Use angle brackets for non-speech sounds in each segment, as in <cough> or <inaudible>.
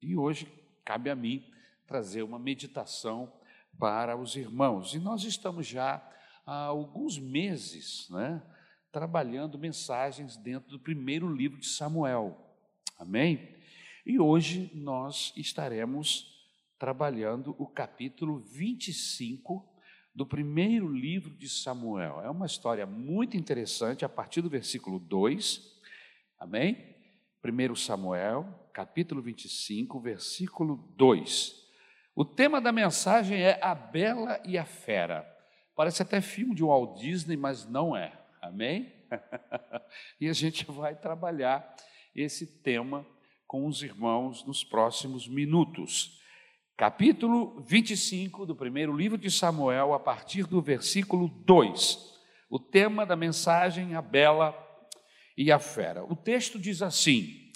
E hoje cabe a mim trazer uma meditação para os irmãos. E nós estamos já há alguns meses, né, trabalhando mensagens dentro do primeiro livro de Samuel. Amém? E hoje nós estaremos trabalhando o capítulo 25 do primeiro livro de Samuel. É uma história muito interessante a partir do versículo 2. Amém? 1 Samuel, capítulo 25, versículo 2. O tema da mensagem é A Bela e a Fera. Parece até filme de Walt Disney, mas não é. Amém? <laughs> e a gente vai trabalhar esse tema com os irmãos nos próximos minutos. Capítulo 25 do primeiro livro de Samuel, a partir do versículo 2. O tema da mensagem, a bela e a fera. O texto diz assim: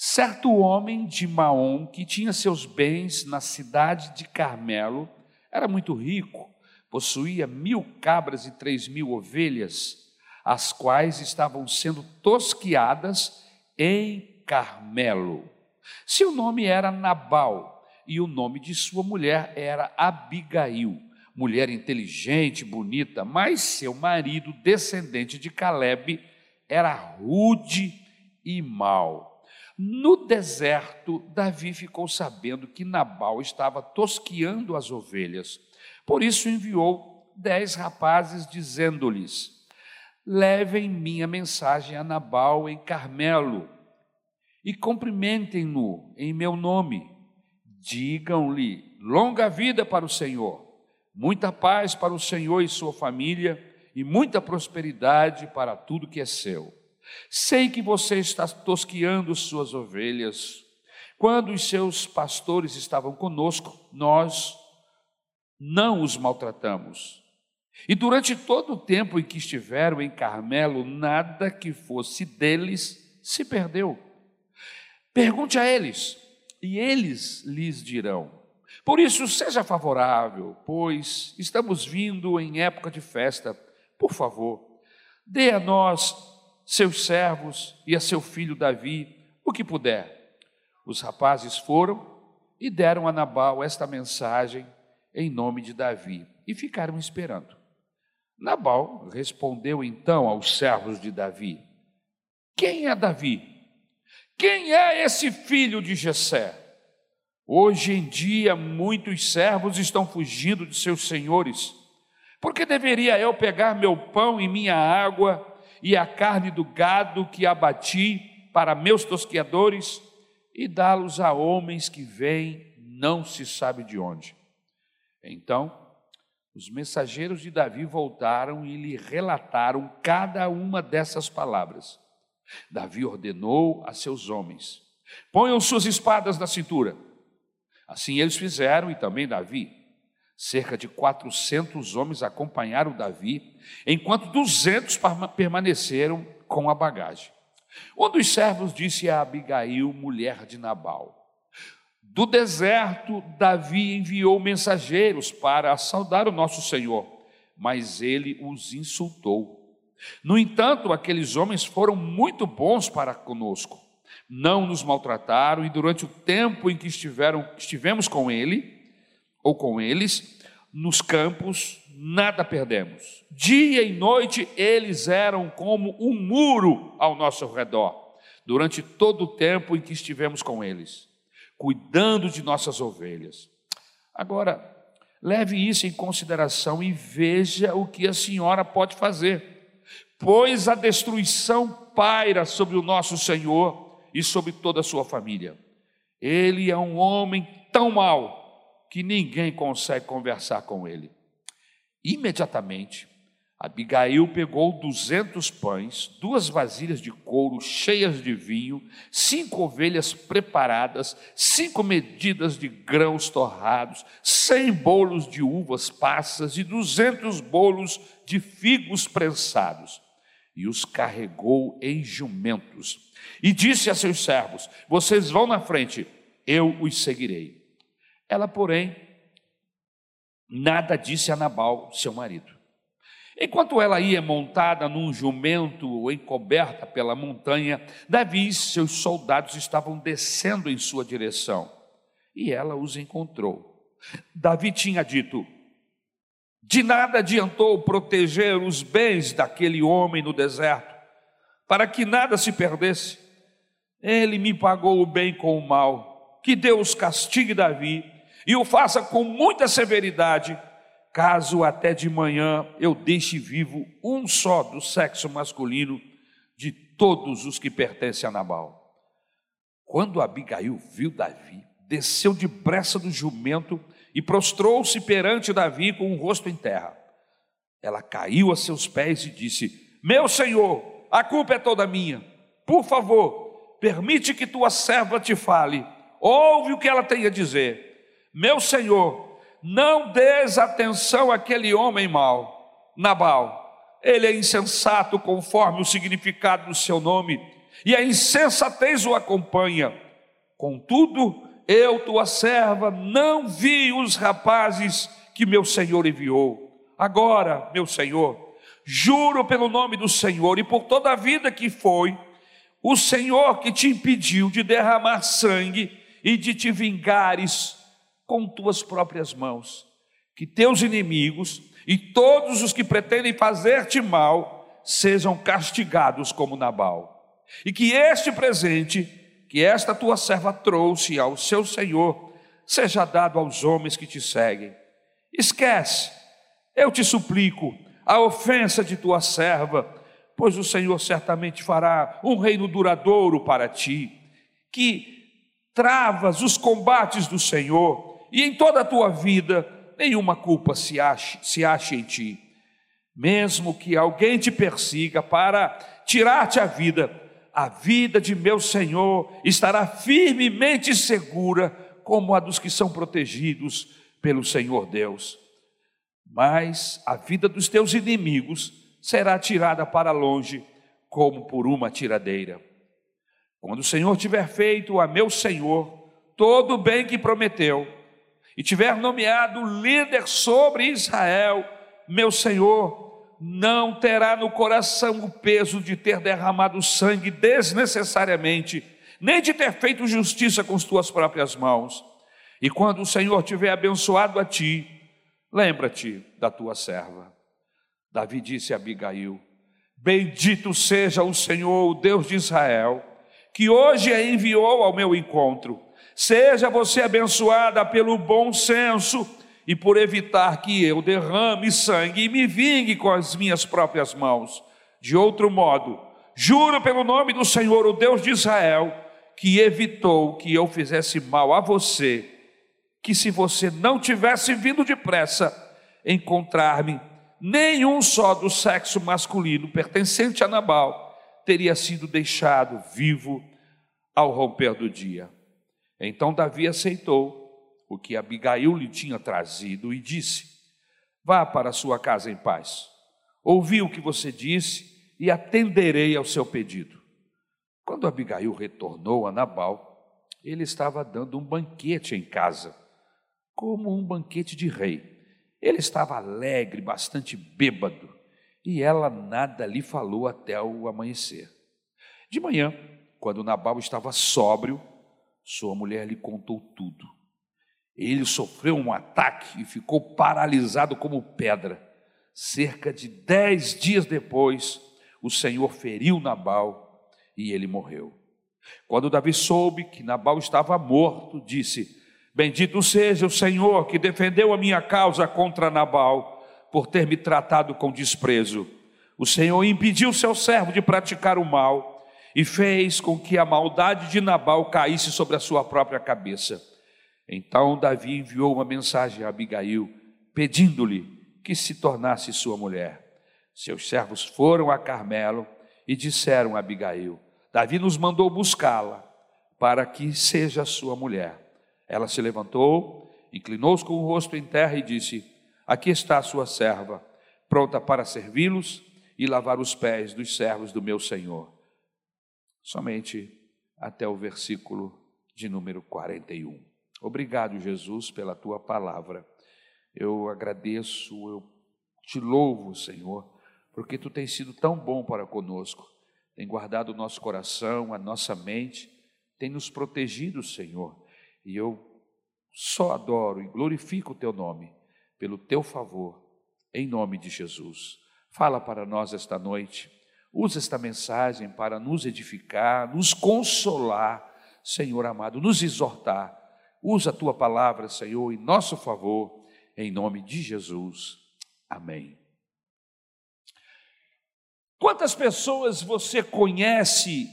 Certo homem de Maom, que tinha seus bens na cidade de Carmelo, era muito rico, possuía mil cabras e três mil ovelhas, as quais estavam sendo tosquiadas em Carmelo. Seu nome era Nabal e o nome de sua mulher era Abigail, mulher inteligente, bonita, mas seu marido, descendente de Caleb, era rude e mau. No deserto, Davi ficou sabendo que Nabal estava tosquiando as ovelhas. Por isso enviou dez rapazes, dizendo-lhes: Levem minha mensagem a Nabal em Carmelo e cumprimentem-no em meu nome. Digam-lhe: longa vida para o Senhor, muita paz para o Senhor e sua família e muita prosperidade para tudo que é seu. Sei que você está tosquiando suas ovelhas. Quando os seus pastores estavam conosco, nós não os maltratamos. E durante todo o tempo em que estiveram em Carmelo, nada que fosse deles se perdeu. Pergunte a eles, e eles lhes dirão. Por isso, seja favorável, pois estamos vindo em época de festa por favor, dê a nós, seus servos, e a seu filho Davi, o que puder. Os rapazes foram e deram a Nabal esta mensagem em nome de Davi e ficaram esperando. Nabal respondeu então aos servos de Davi: Quem é Davi? Quem é esse filho de Jessé? Hoje em dia muitos servos estão fugindo de seus senhores por que deveria eu pegar meu pão e minha água e a carne do gado que abati para meus tosqueadores e dá-los a homens que vêm não se sabe de onde? Então, os mensageiros de Davi voltaram e lhe relataram cada uma dessas palavras. Davi ordenou a seus homens: ponham suas espadas na cintura. Assim eles fizeram, e também Davi. Cerca de 400 homens acompanharam Davi, enquanto 200 permaneceram com a bagagem. Um dos servos disse a Abigail, mulher de Nabal: Do deserto, Davi enviou mensageiros para saudar o nosso Senhor, mas ele os insultou. No entanto, aqueles homens foram muito bons para conosco. Não nos maltrataram e durante o tempo em que estiveram, estivemos com ele, ou com eles, nos campos, nada perdemos. Dia e noite eles eram como um muro ao nosso redor, durante todo o tempo em que estivemos com eles, cuidando de nossas ovelhas. Agora, leve isso em consideração e veja o que a senhora pode fazer, pois a destruição paira sobre o nosso Senhor e sobre toda a sua família. Ele é um homem tão mau que ninguém consegue conversar com ele. Imediatamente, Abigail pegou duzentos pães, duas vasilhas de couro cheias de vinho, cinco ovelhas preparadas, cinco medidas de grãos torrados, cem bolos de uvas passas e duzentos bolos de figos prensados. E os carregou em jumentos. E disse a seus servos: Vocês vão na frente, eu os seguirei. Ela, porém, nada disse a Nabal, seu marido. Enquanto ela ia montada num jumento encoberta pela montanha, Davi e seus soldados estavam descendo em sua direção. e ela os encontrou. Davi tinha dito: De nada adiantou proteger os bens daquele homem no deserto, para que nada se perdesse. Ele me pagou o bem com o mal. Que Deus castigue Davi e o faça com muita severidade, caso até de manhã eu deixe vivo um só do sexo masculino de todos os que pertencem a Nabal. Quando Abigail viu Davi, desceu depressa do jumento e prostrou-se perante Davi com o rosto em terra. Ela caiu a seus pés e disse: Meu senhor, a culpa é toda minha. Por favor, permite que tua serva te fale. Ouve o que ela tem a dizer. Meu senhor, não des atenção àquele homem mau, Nabal. Ele é insensato conforme o significado do seu nome, e a insensatez o acompanha. Contudo, eu, tua serva, não vi os rapazes que meu senhor enviou. Agora, meu senhor, juro pelo nome do Senhor e por toda a vida que foi, o Senhor que te impediu de derramar sangue e de te vingares com tuas próprias mãos, que teus inimigos e todos os que pretendem fazer-te mal sejam castigados como Nabal, e que este presente que esta tua serva trouxe ao seu Senhor seja dado aos homens que te seguem. Esquece, eu te suplico, a ofensa de tua serva, pois o Senhor certamente fará um reino duradouro para ti, que travas os combates do Senhor, e em toda a tua vida nenhuma culpa se ache, se ache em ti. Mesmo que alguém te persiga para tirar-te a vida, a vida de meu Senhor estará firmemente segura, como a dos que são protegidos pelo Senhor Deus. Mas a vida dos teus inimigos será tirada para longe, como por uma tiradeira. Quando o Senhor tiver feito a meu Senhor todo o bem que prometeu, e tiver nomeado líder sobre Israel, meu Senhor, não terá no coração o peso de ter derramado sangue desnecessariamente, nem de ter feito justiça com as tuas próprias mãos. E quando o Senhor tiver abençoado a ti, lembra-te da tua serva. Davi disse a Abigail: Bendito seja o Senhor, o Deus de Israel, que hoje a enviou ao meu encontro. Seja você abençoada pelo bom senso e por evitar que eu derrame sangue e me vingue com as minhas próprias mãos. De outro modo, juro pelo nome do Senhor, o Deus de Israel, que evitou que eu fizesse mal a você, que se você não tivesse vindo depressa encontrar-me, nenhum só do sexo masculino pertencente a Nabal teria sido deixado vivo ao romper do dia. Então Davi aceitou o que Abigail lhe tinha trazido e disse: Vá para sua casa em paz. Ouvi o que você disse e atenderei ao seu pedido. Quando Abigail retornou a Nabal, ele estava dando um banquete em casa, como um banquete de rei. Ele estava alegre, bastante bêbado, e ela nada lhe falou até o amanhecer. De manhã, quando Nabal estava sóbrio, sua mulher lhe contou tudo. Ele sofreu um ataque e ficou paralisado como pedra. Cerca de dez dias depois, o Senhor feriu Nabal e ele morreu. Quando Davi soube que Nabal estava morto, disse: Bendito seja o Senhor que defendeu a minha causa contra Nabal, por ter me tratado com desprezo. O Senhor impediu seu servo de praticar o mal e fez com que a maldade de Nabal caísse sobre a sua própria cabeça. Então Davi enviou uma mensagem a Abigail, pedindo-lhe que se tornasse sua mulher. Seus servos foram a Carmelo e disseram a Abigail: Davi nos mandou buscá-la para que seja sua mulher. Ela se levantou, inclinou-se com o rosto em terra e disse: Aqui está a sua serva, pronta para servi-los e lavar os pés dos servos do meu senhor. Somente até o versículo de número 41. Obrigado, Jesus, pela tua palavra. Eu agradeço, eu te louvo, Senhor, porque tu tens sido tão bom para conosco. Tem guardado o nosso coração, a nossa mente, tem nos protegido, Senhor. E eu só adoro e glorifico o teu nome, pelo teu favor, em nome de Jesus. Fala para nós esta noite, usa esta mensagem para nos edificar, nos consolar, Senhor amado, nos exortar. Usa a tua palavra, Senhor, em nosso favor, em nome de Jesus. Amém. Quantas pessoas você conhece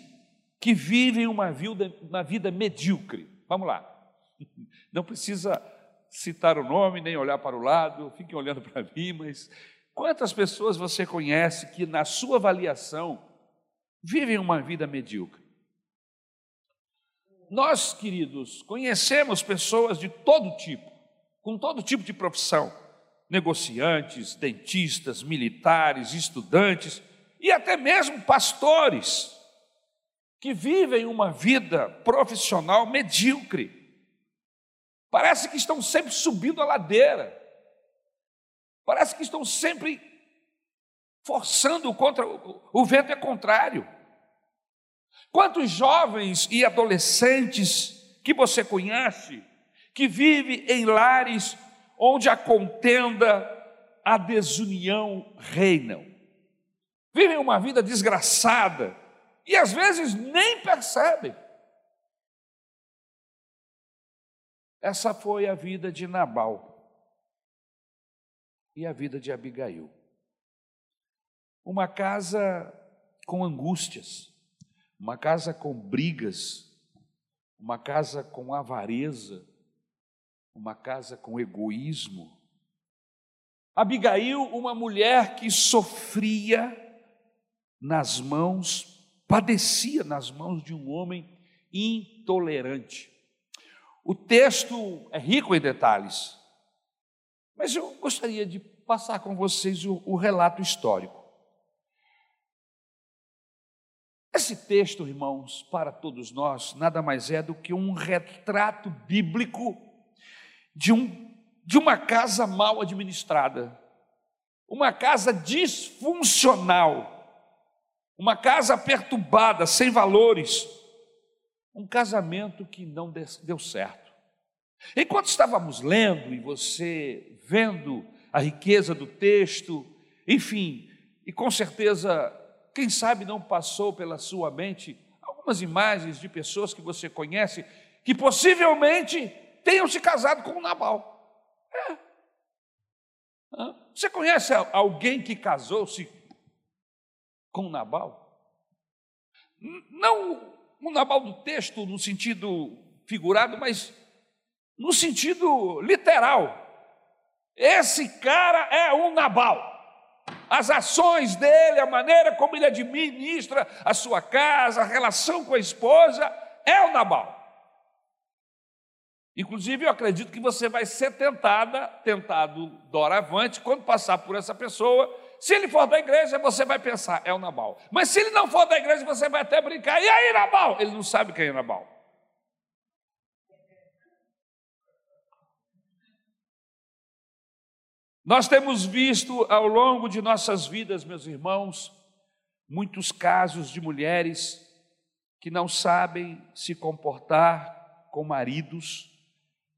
que vivem uma vida, uma vida medíocre? Vamos lá. <laughs> Não precisa citar o nome, nem olhar para o lado, fiquem olhando para mim, mas quantas pessoas você conhece que, na sua avaliação, vivem uma vida medíocre? Nós, queridos, conhecemos pessoas de todo tipo, com todo tipo de profissão: negociantes, dentistas, militares, estudantes e até mesmo pastores que vivem uma vida profissional medíocre. Parece que estão sempre subindo a ladeira. Parece que estão sempre forçando contra o vento é contrário. Quantos jovens e adolescentes que você conhece que vive em lares onde a contenda, a desunião reinam? Vivem uma vida desgraçada e às vezes nem percebem. Essa foi a vida de Nabal e a vida de Abigail. Uma casa com angústias, uma casa com brigas, uma casa com avareza, uma casa com egoísmo. Abigail, uma mulher que sofria nas mãos, padecia nas mãos de um homem intolerante. O texto é rico em detalhes, mas eu gostaria de passar com vocês o, o relato histórico. Esse texto, irmãos, para todos nós, nada mais é do que um retrato bíblico de, um, de uma casa mal administrada, uma casa disfuncional, uma casa perturbada, sem valores, um casamento que não deu certo. Enquanto estávamos lendo e você vendo a riqueza do texto, enfim, e com certeza, quem sabe não passou pela sua mente algumas imagens de pessoas que você conhece que possivelmente tenham se casado com Nabal. É. Você conhece alguém que casou-se com Nabal? Não o Nabal do texto no sentido figurado, mas no sentido literal. Esse cara é um Nabal. As ações dele, a maneira como ele administra a sua casa, a relação com a esposa, é o Nabal. Inclusive, eu acredito que você vai ser tentada, tentado doravante, quando passar por essa pessoa, se ele for da igreja, você vai pensar, é o Nabal. Mas se ele não for da igreja, você vai até brincar, e aí, Nabal? Ele não sabe quem é Nabal. Nós temos visto ao longo de nossas vidas, meus irmãos, muitos casos de mulheres que não sabem se comportar com maridos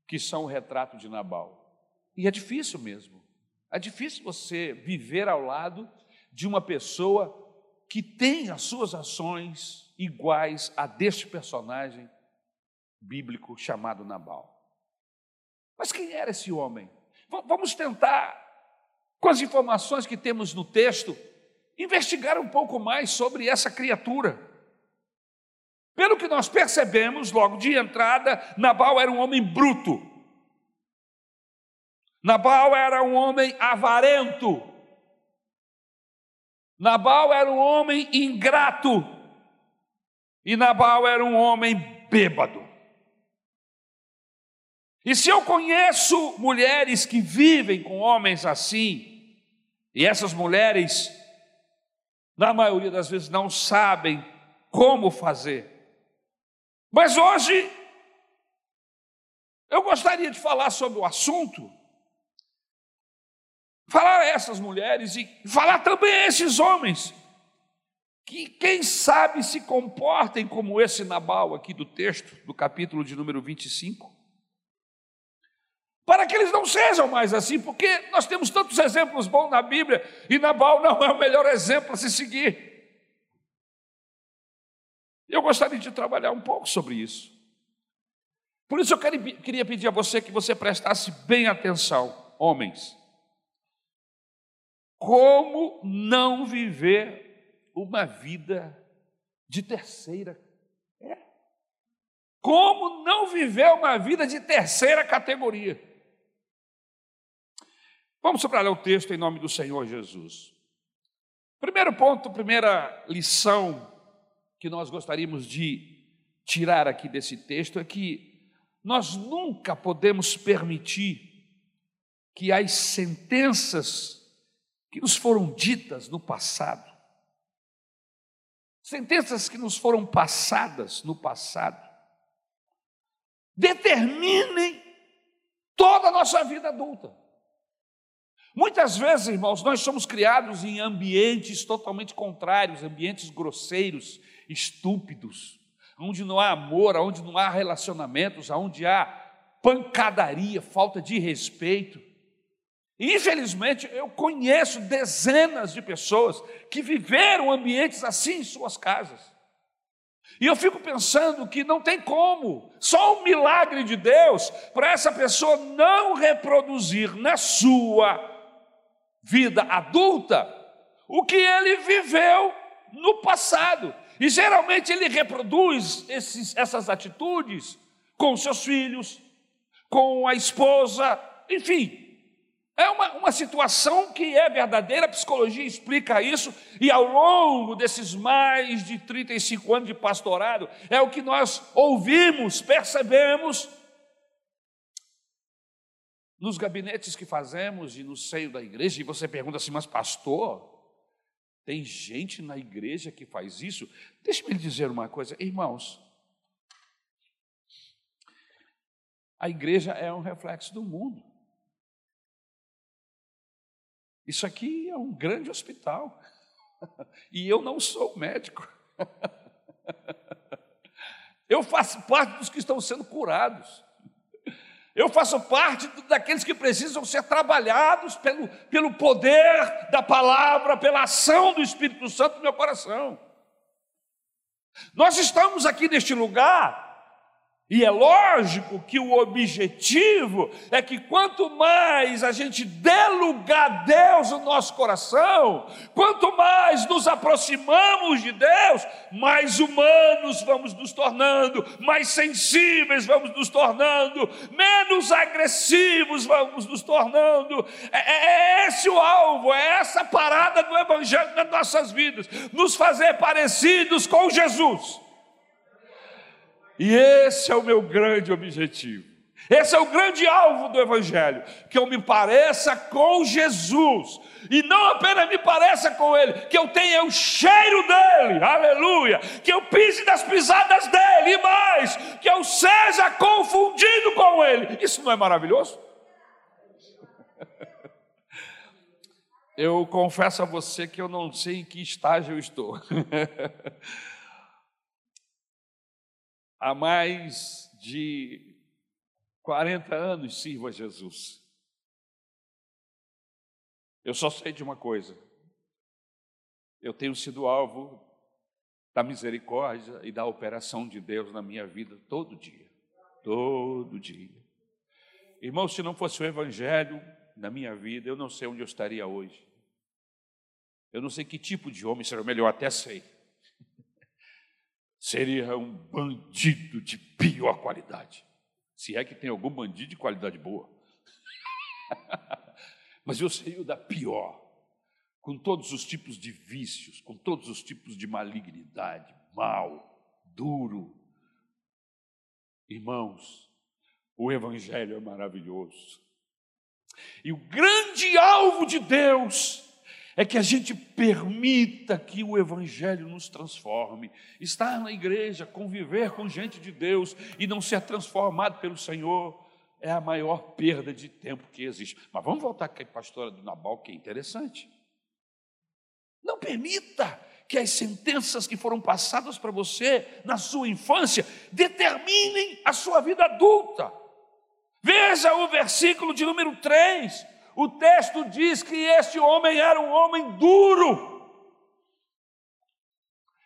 que são o retrato de Nabal. E é difícil mesmo. É difícil você viver ao lado de uma pessoa que tem as suas ações iguais a deste personagem bíblico chamado Nabal. Mas quem era esse homem? Vamos tentar, com as informações que temos no texto, investigar um pouco mais sobre essa criatura. Pelo que nós percebemos, logo de entrada, Nabal era um homem bruto, Nabal era um homem avarento. Nabal era um homem ingrato. E Nabal era um homem bêbado. E se eu conheço mulheres que vivem com homens assim, e essas mulheres, na maioria das vezes, não sabem como fazer. Mas hoje, eu gostaria de falar sobre o assunto, falar a essas mulheres e falar também a esses homens, que quem sabe se comportem como esse Nabal aqui do texto, do capítulo de número 25. Para que eles não sejam mais assim, porque nós temos tantos exemplos bons na Bíblia e Nabal não é o melhor exemplo a se seguir. Eu gostaria de trabalhar um pouco sobre isso. Por isso eu queria pedir a você que você prestasse bem atenção, homens. Como não viver uma vida de terceira? É. Como não viver uma vida de terceira categoria? Vamos subtrair o texto em nome do Senhor Jesus. Primeiro ponto, primeira lição que nós gostaríamos de tirar aqui desse texto é que nós nunca podemos permitir que as sentenças que nos foram ditas no passado, sentenças que nos foram passadas no passado, determinem toda a nossa vida adulta. Muitas vezes, irmãos, nós somos criados em ambientes totalmente contrários, ambientes grosseiros, estúpidos, onde não há amor, onde não há relacionamentos, onde há pancadaria, falta de respeito. Infelizmente, eu conheço dezenas de pessoas que viveram ambientes assim em suas casas. E eu fico pensando que não tem como, só um milagre de Deus para essa pessoa não reproduzir na sua vida adulta o que ele viveu no passado. E geralmente ele reproduz esses, essas atitudes com seus filhos, com a esposa, enfim. É uma, uma situação que é verdadeira, a psicologia explica isso, e ao longo desses mais de 35 anos de pastorado, é o que nós ouvimos, percebemos nos gabinetes que fazemos e no seio da igreja, e você pergunta assim, mas pastor, tem gente na igreja que faz isso? Deixe-me lhe dizer uma coisa, irmãos. A igreja é um reflexo do mundo. Isso aqui é um grande hospital. <laughs> E eu não sou médico. <laughs> Eu faço parte dos que estão sendo curados. Eu faço parte daqueles que precisam ser trabalhados pelo, pelo poder da palavra, pela ação do Espírito Santo no meu coração. Nós estamos aqui neste lugar e é lógico que o objetivo é que quanto mais a gente dê lugar a Deus no nosso coração, quanto mais nos aproximamos de Deus, mais humanos vamos nos tornando, mais sensíveis vamos nos tornando, menos agressivos vamos nos tornando. É, é, é esse o alvo, é essa parada do Evangelho nas nossas vidas, nos fazer parecidos com Jesus. E esse é o meu grande objetivo. Esse é o grande alvo do Evangelho, que eu me pareça com Jesus, e não apenas me pareça com Ele, que eu tenha o cheiro dele, aleluia, que eu pise das pisadas dele, e mais, que eu seja confundido com Ele. Isso não é maravilhoso? <laughs> Eu confesso a você que eu não sei em que estágio eu estou. <laughs> há mais de 40 anos sirvo a Jesus. Eu só sei de uma coisa: eu tenho sido alvo da misericórdia e da operação de Deus na minha vida todo dia. Todo dia. Irmão, se não fosse o Evangelho na minha vida, eu não sei onde eu estaria hoje. Eu não sei que tipo de homem seria melhor, até sei seria um bandido de pior qualidade. Se é que tem algum bandido de qualidade boa. <laughs> Mas eu seria o da pior, com todos os tipos de vícios, com todos os tipos de malignidade, mal, duro. Irmãos, o Evangelho é maravilhoso. E o grande alvo de Deus é que a gente permita que o Evangelho nos transforme. Estar na igreja, conviver com gente de Deus e não ser transformado pelo Senhor é a maior perda de tempo que existe. Mas vamos voltar aqui a história do Nabal, que é interessante. Não permita que as sentenças que foram passadas para você na sua infância determinem a sua vida adulta. Veja o versículo de número 3. O texto diz que este homem era um homem duro.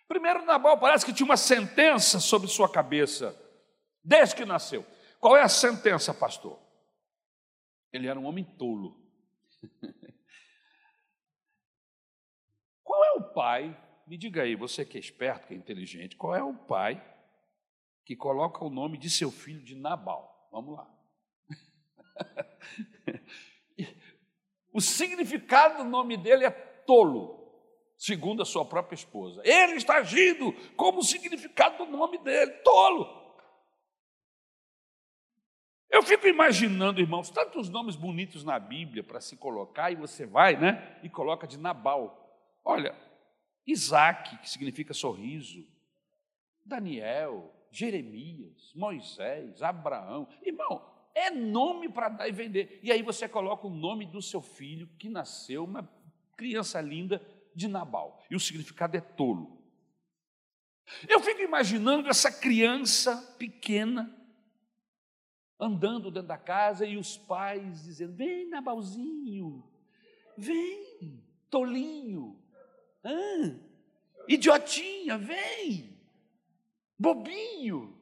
Primeiro, Nabal parece que tinha uma sentença sobre sua cabeça, desde que nasceu. Qual é a sentença, pastor? Ele era um homem tolo. <laughs> Qual é o pai? Me diga aí, você que é esperto, que é inteligente, qual é o pai que coloca o nome de seu filho de Nabal? Vamos lá. <laughs> o significado do nome dele é tolo segundo a sua própria esposa. Ele está agindo como o significado do nome dele, tolo. Eu fico imaginando, irmãos, tantos nomes bonitos na Bíblia para se colocar, e você vai, né, e coloca de Nabal. Olha, Isaac, que significa sorriso, Daniel, Jeremias, Moisés, Abraão. Irmão, é nome para dar e vender. E aí você coloca o nome do seu filho que nasceu, uma criança linda, de Nabal. E o significado é tolo. Eu fico imaginando essa criança pequena andando dentro da casa e os pais dizendo: Vem, Nabalzinho, vem, tolinho, ah, idiotinha, vem, bobinho.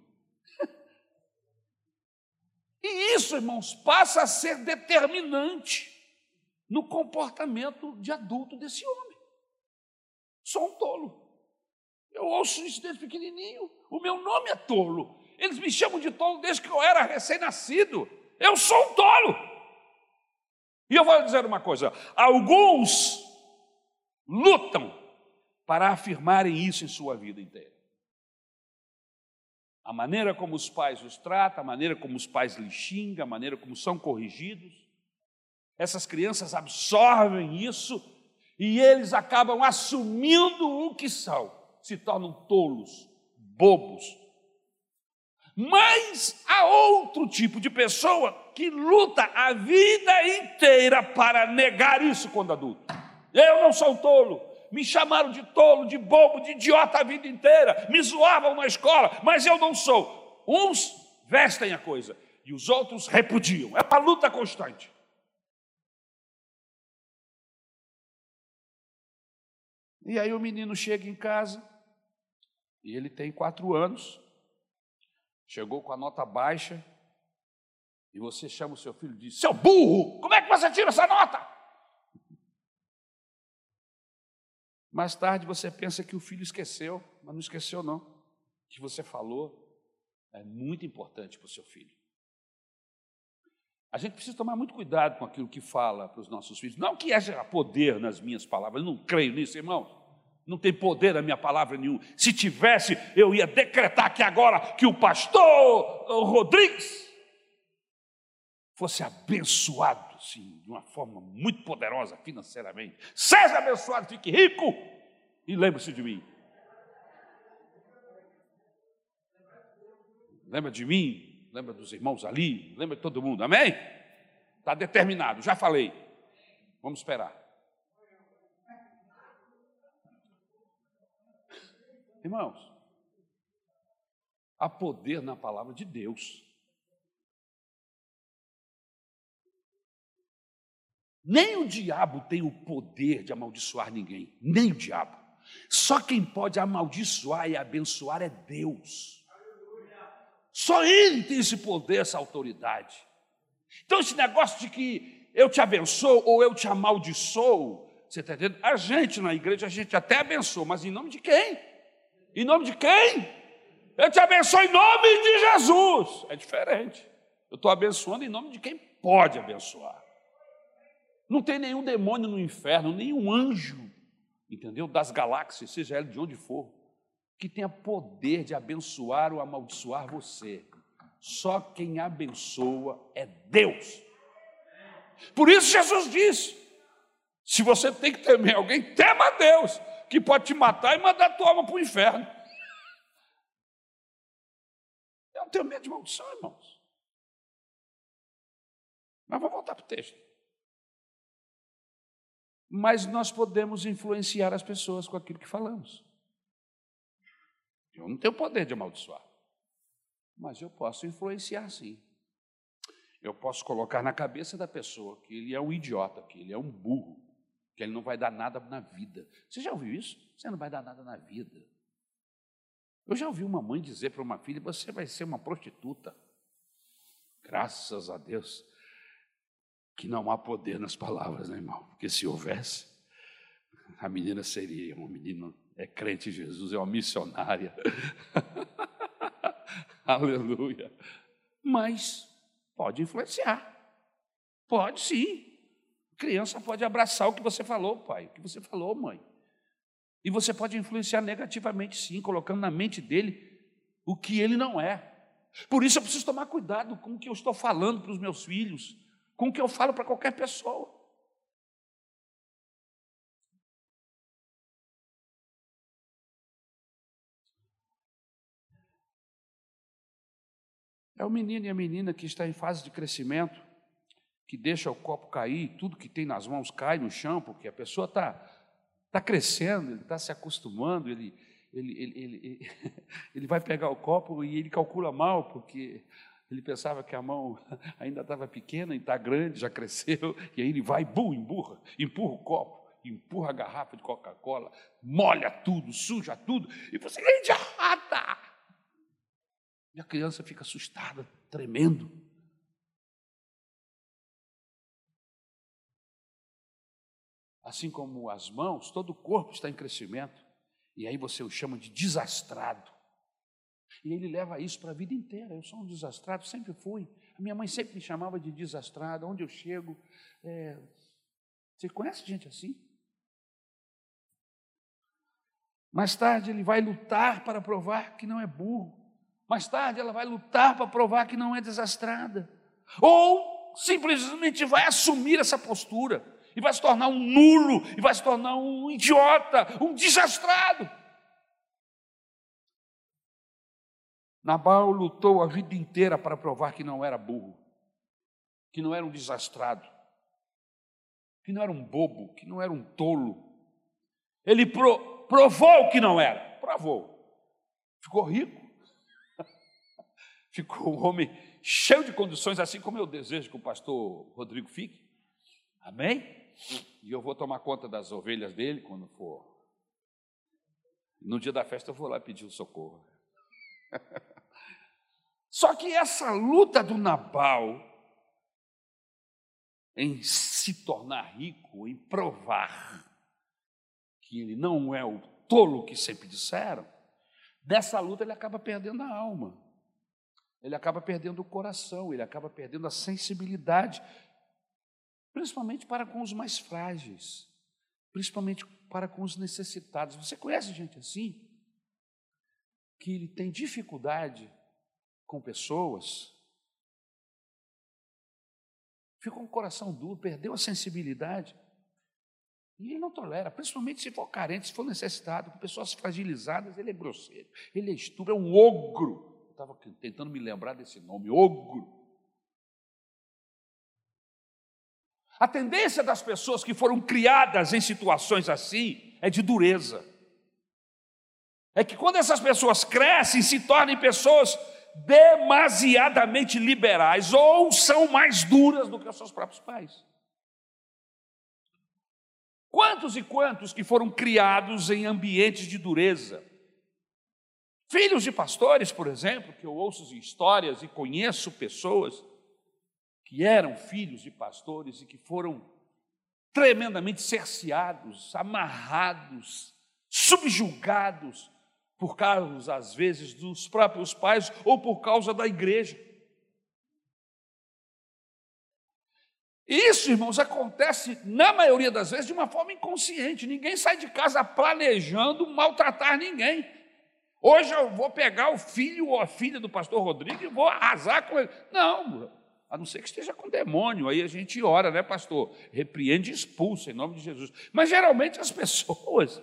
E isso, irmãos, passa a ser determinante no comportamento de adulto desse homem. Sou um tolo. Eu ouço isso desde pequenininho. O meu nome é tolo. Eles me chamam de tolo desde que eu era recém-nascido. Eu sou um tolo. E eu vou dizer uma coisa: alguns lutam para afirmarem isso em sua vida inteira. A maneira como os pais os tratam, a maneira como os pais lhes xingam, a maneira como são corrigidos. Essas crianças absorvem isso e eles acabam assumindo o que são, se tornam tolos, bobos. Mas há outro tipo de pessoa que luta a vida inteira para negar isso quando adulto. Eu não sou tolo. Me chamaram de tolo, de bobo, de idiota a vida inteira. Me zoavam na escola, mas eu não sou. Uns vestem a coisa e os outros repudiam. É uma luta constante. E aí o menino chega em casa, e ele tem quatro anos, chegou com a nota baixa, e você chama o seu filho e diz: Seu burro, como é que você tira essa nota? Mais tarde você pensa que o filho esqueceu, mas não esqueceu, não. O que você falou é muito importante para o seu filho. A gente precisa tomar muito cuidado com aquilo que fala para os nossos filhos. Não que haja poder nas minhas palavras, eu não creio nisso, irmãos. Não tem poder a minha palavra nenhuma. Se tivesse, eu ia decretar aqui agora que o pastor Rodrigues fosse abençoado, sim, de uma forma muito poderosa financeiramente. Seja abençoado, fique rico e lembre-se de mim. Lembra de mim? Lembra dos irmãos ali? Lembra de todo mundo? Amém? Está determinado, já falei. Vamos esperar. Irmãos, há poder na palavra de Deus. Nem o diabo tem o poder de amaldiçoar ninguém, nem o diabo. Só quem pode amaldiçoar e abençoar é Deus. Só Ele tem esse poder, essa autoridade. Então, esse negócio de que eu te abençoo ou eu te amaldiçoo, você está entendendo? A gente na igreja, a gente até abençoa, mas em nome de quem? Em nome de quem? Eu te abençoo em nome de Jesus. É diferente. Eu estou abençoando em nome de quem pode abençoar. Não tem nenhum demônio no inferno, nenhum anjo, entendeu? Das galáxias, seja ele de onde for, que tenha poder de abençoar ou amaldiçoar você. Só quem abençoa é Deus. Por isso Jesus disse: se você tem que temer alguém, tema Deus que pode te matar e mandar tua alma para o inferno. Eu não tenho medo de maldição, irmãos. Mas vou voltar para o texto. Mas nós podemos influenciar as pessoas com aquilo que falamos. Eu não tenho poder de amaldiçoar, mas eu posso influenciar sim. eu posso colocar na cabeça da pessoa que ele é um idiota, que ele é um burro, que ele não vai dar nada na vida. Você já ouviu isso? Você não vai dar nada na vida. Eu já ouvi uma mãe dizer para uma filha: você vai ser uma prostituta. Graças a Deus que não há poder nas palavras, né, irmão? Porque se houvesse, a menina seria uma menina, é crente em Jesus, é uma missionária. <laughs> Aleluia. Mas pode influenciar. Pode sim. criança pode abraçar o que você falou, pai, o que você falou, mãe. E você pode influenciar negativamente, sim, colocando na mente dele o que ele não é. Por isso eu preciso tomar cuidado com o que eu estou falando para os meus filhos, com o que eu falo para qualquer pessoa. É o menino e a menina que está em fase de crescimento, que deixa o copo cair, tudo que tem nas mãos cai no chão, porque a pessoa está tá crescendo, ele está se acostumando, ele, ele, ele, ele, <laughs> ele vai pegar o copo e ele calcula mal, porque ele pensava que a mão <laughs> ainda estava pequena e está grande, já cresceu, <laughs> e aí ele vai, bum, empurra, empurra o copo, empurra a garrafa de Coca-Cola, molha tudo, suja tudo, e você é idiota! E a criança fica assustada, tremendo. Assim como as mãos, todo o corpo está em crescimento. E aí você o chama de desastrado. E ele leva isso para a vida inteira. Eu sou um desastrado, sempre fui. A minha mãe sempre me chamava de desastrado. Onde eu chego. É... Você conhece gente assim? Mais tarde ele vai lutar para provar que não é burro. Mais tarde ela vai lutar para provar que não é desastrada. Ou simplesmente vai assumir essa postura e vai se tornar um nulo, e vai se tornar um idiota, um desastrado. Nabal lutou a vida inteira para provar que não era burro, que não era um desastrado, que não era um bobo, que não era um tolo. Ele pro, provou que não era, provou. Ficou rico, <laughs> ficou um homem cheio de condições, assim como eu desejo que o pastor Rodrigo fique. Amém? E eu vou tomar conta das ovelhas dele quando for. No dia da festa eu vou lá pedir o socorro. <laughs> Só que essa luta do Nabal em se tornar rico, em provar que ele não é o tolo que sempre disseram, dessa luta ele acaba perdendo a alma ele acaba perdendo o coração, ele acaba perdendo a sensibilidade, principalmente para com os mais frágeis, principalmente para com os necessitados. Você conhece gente assim? Que ele tem dificuldade com pessoas, ficou com o coração duro, perdeu a sensibilidade. E ele não tolera, principalmente se for carente, se for necessitado, com pessoas fragilizadas, ele é grosseiro, ele é estúpido, é um ogro estava tentando me lembrar desse nome, ogro. A tendência das pessoas que foram criadas em situações assim é de dureza. É que quando essas pessoas crescem, se tornem pessoas demasiadamente liberais ou são mais duras do que os seus próprios pais. Quantos e quantos que foram criados em ambientes de dureza, Filhos de pastores, por exemplo, que eu ouço histórias e conheço pessoas que eram filhos de pastores e que foram tremendamente cerceados, amarrados, subjugados por causa, às vezes, dos próprios pais ou por causa da igreja. Isso, irmãos, acontece na maioria das vezes de uma forma inconsciente. Ninguém sai de casa planejando maltratar ninguém. Hoje eu vou pegar o filho ou a filha do pastor Rodrigo e vou arrasar com ele. Não, a não ser que esteja com demônio, aí a gente ora, né, pastor? Repreende e expulsa em nome de Jesus. Mas geralmente as <laughs> pessoas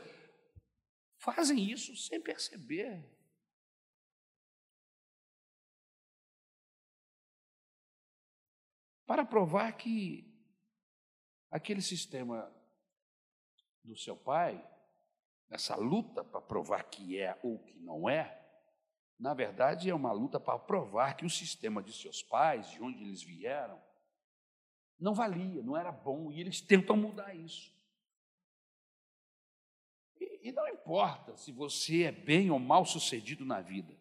fazem isso sem perceber. Para provar que aquele sistema do seu pai nessa luta para provar que é ou que não é, Na verdade, é uma luta para provar que o sistema de seus pais, de onde eles vieram, não valia, não era bom, e eles tentam mudar isso. E, não importa se você é bem ou mal sucedido na vida.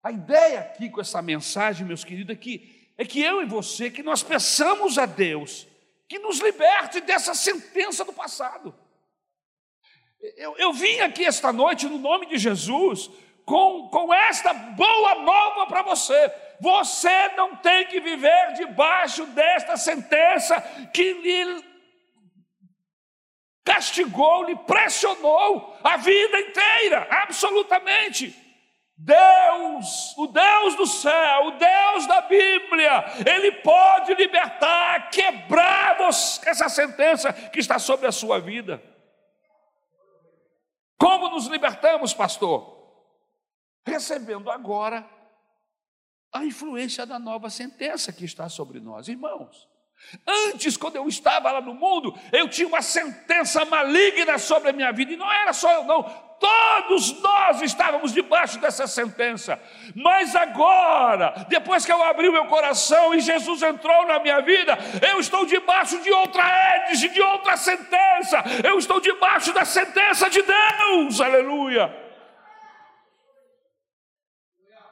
A ideia aqui com essa mensagem, meus queridos, é que, é que eu e você, que nós peçamos a Deus que nos liberte dessa sentença do passado. Eu, eu vim aqui esta noite, no nome de Jesus, com, com esta boa nova para você. Você não tem que viver debaixo desta sentença que lhe castigou, lhe pressionou a vida inteira, absolutamente. Deus, o Deus do céu, o Deus da Bíblia, Ele pode libertar, quebrar essa sentença que está sobre a sua vida. Como nos libertamos, pastor? Recebendo agora a influência da nova sentença que está sobre nós, irmãos. Antes, quando eu estava lá no mundo, eu tinha uma sentença maligna sobre a minha vida, e não era só eu, não, todos nós estávamos debaixo dessa sentença. Mas agora, depois que eu abri o meu coração e Jesus entrou na minha vida, eu estou debaixo de outra édice, de outra sentença, eu estou debaixo da sentença de Deus, aleluia.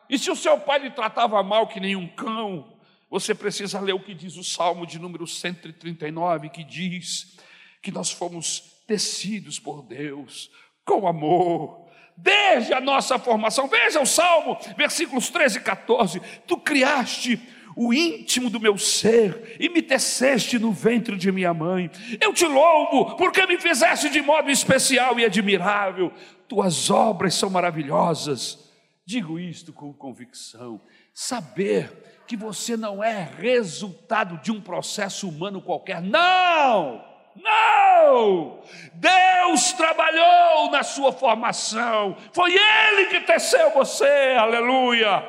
E se o seu pai lhe tratava mal que nem um cão, você precisa ler o que diz o Salmo de número 139, que diz que nós fomos tecidos por Deus com amor, desde a nossa formação. Veja o Salmo, versículos 13 e 14: Tu criaste o íntimo do meu ser e me teceste no ventre de minha mãe. Eu te louvo, porque me fizeste de modo especial e admirável. Tuas obras são maravilhosas. Digo isto com convicção. Saber que você não é resultado de um processo humano qualquer. Não! Não! Deus trabalhou na sua formação. Foi Ele que teceu você. Aleluia!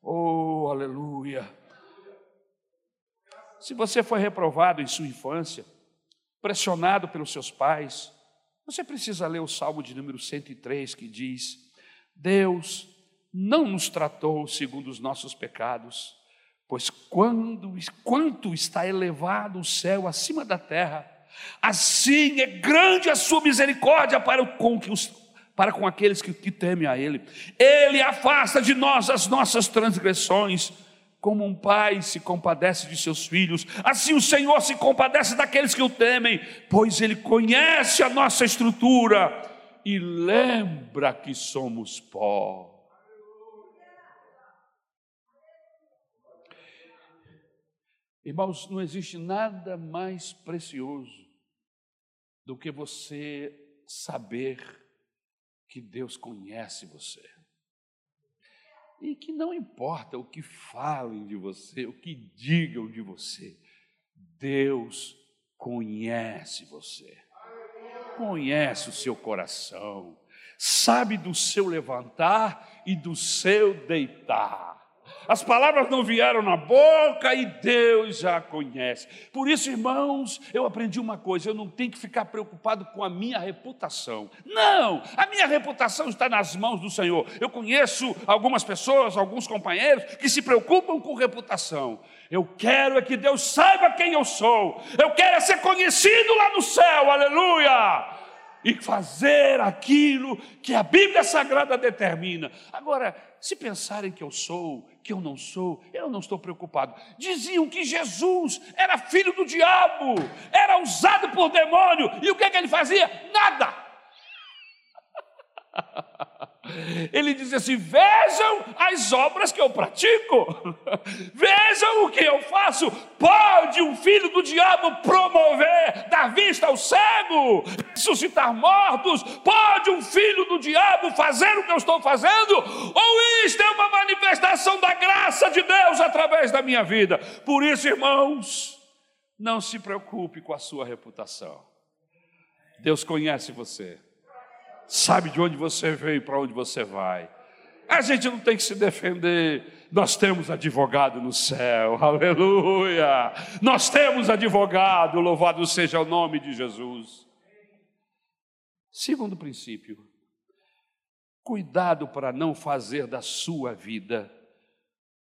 Oh, aleluia! Se você foi reprovado em sua infância, pressionado pelos seus pais, você precisa ler o Salmo de número 103 que diz: Deus não nos tratou segundo os nossos pecados, pois quando, quanto está elevado o céu acima da terra, assim é grande a sua misericórdia para com, os, para com aqueles que, que temem a Ele. Ele afasta de nós as nossas transgressões, como um pai se compadece de seus filhos, assim o Senhor se compadece daqueles que o temem, pois Ele conhece a nossa estrutura e lembra que somos pó. Irmãos, não existe nada mais precioso do que você saber que Deus conhece você. E que não importa o que falem de você, o que digam de você, Deus conhece você, conhece o seu coração, sabe do seu levantar e do seu deitar as palavras não vieram na boca e Deus já conhece. Por isso, irmãos, eu aprendi uma coisa: eu não tenho que ficar preocupado com a minha reputação. Não, a minha reputação está nas mãos do Senhor. Eu conheço algumas pessoas, alguns companheiros que se preocupam com reputação. Eu quero é que Deus saiba quem eu sou. Eu quero é ser conhecido lá no céu. Aleluia! e fazer aquilo que a Bíblia Sagrada determina. Agora, se pensarem que eu sou, que eu não sou, eu não estou preocupado. Diziam que Jesus era filho do diabo, era usado por demônio, e o que, é que ele fazia? Nada. <laughs> Ele diz assim: vejam as obras que eu pratico, <laughs> vejam o que eu faço. Pode um filho do diabo promover, dar vista ao cego, ressuscitar mortos? Pode um filho do diabo fazer o que eu estou fazendo? Ou isto é uma manifestação da graça de Deus através da minha vida? Por isso, irmãos, não se preocupe com a sua reputação. Deus conhece você sabe de onde você veio e para onde você vai. A gente não tem que se defender. Nós temos advogado no céu, <laughs> aleluia. Nós temos advogado, louvado seja o nome de Jesus. Segundo princípio, Cuidado para não fazer da sua vida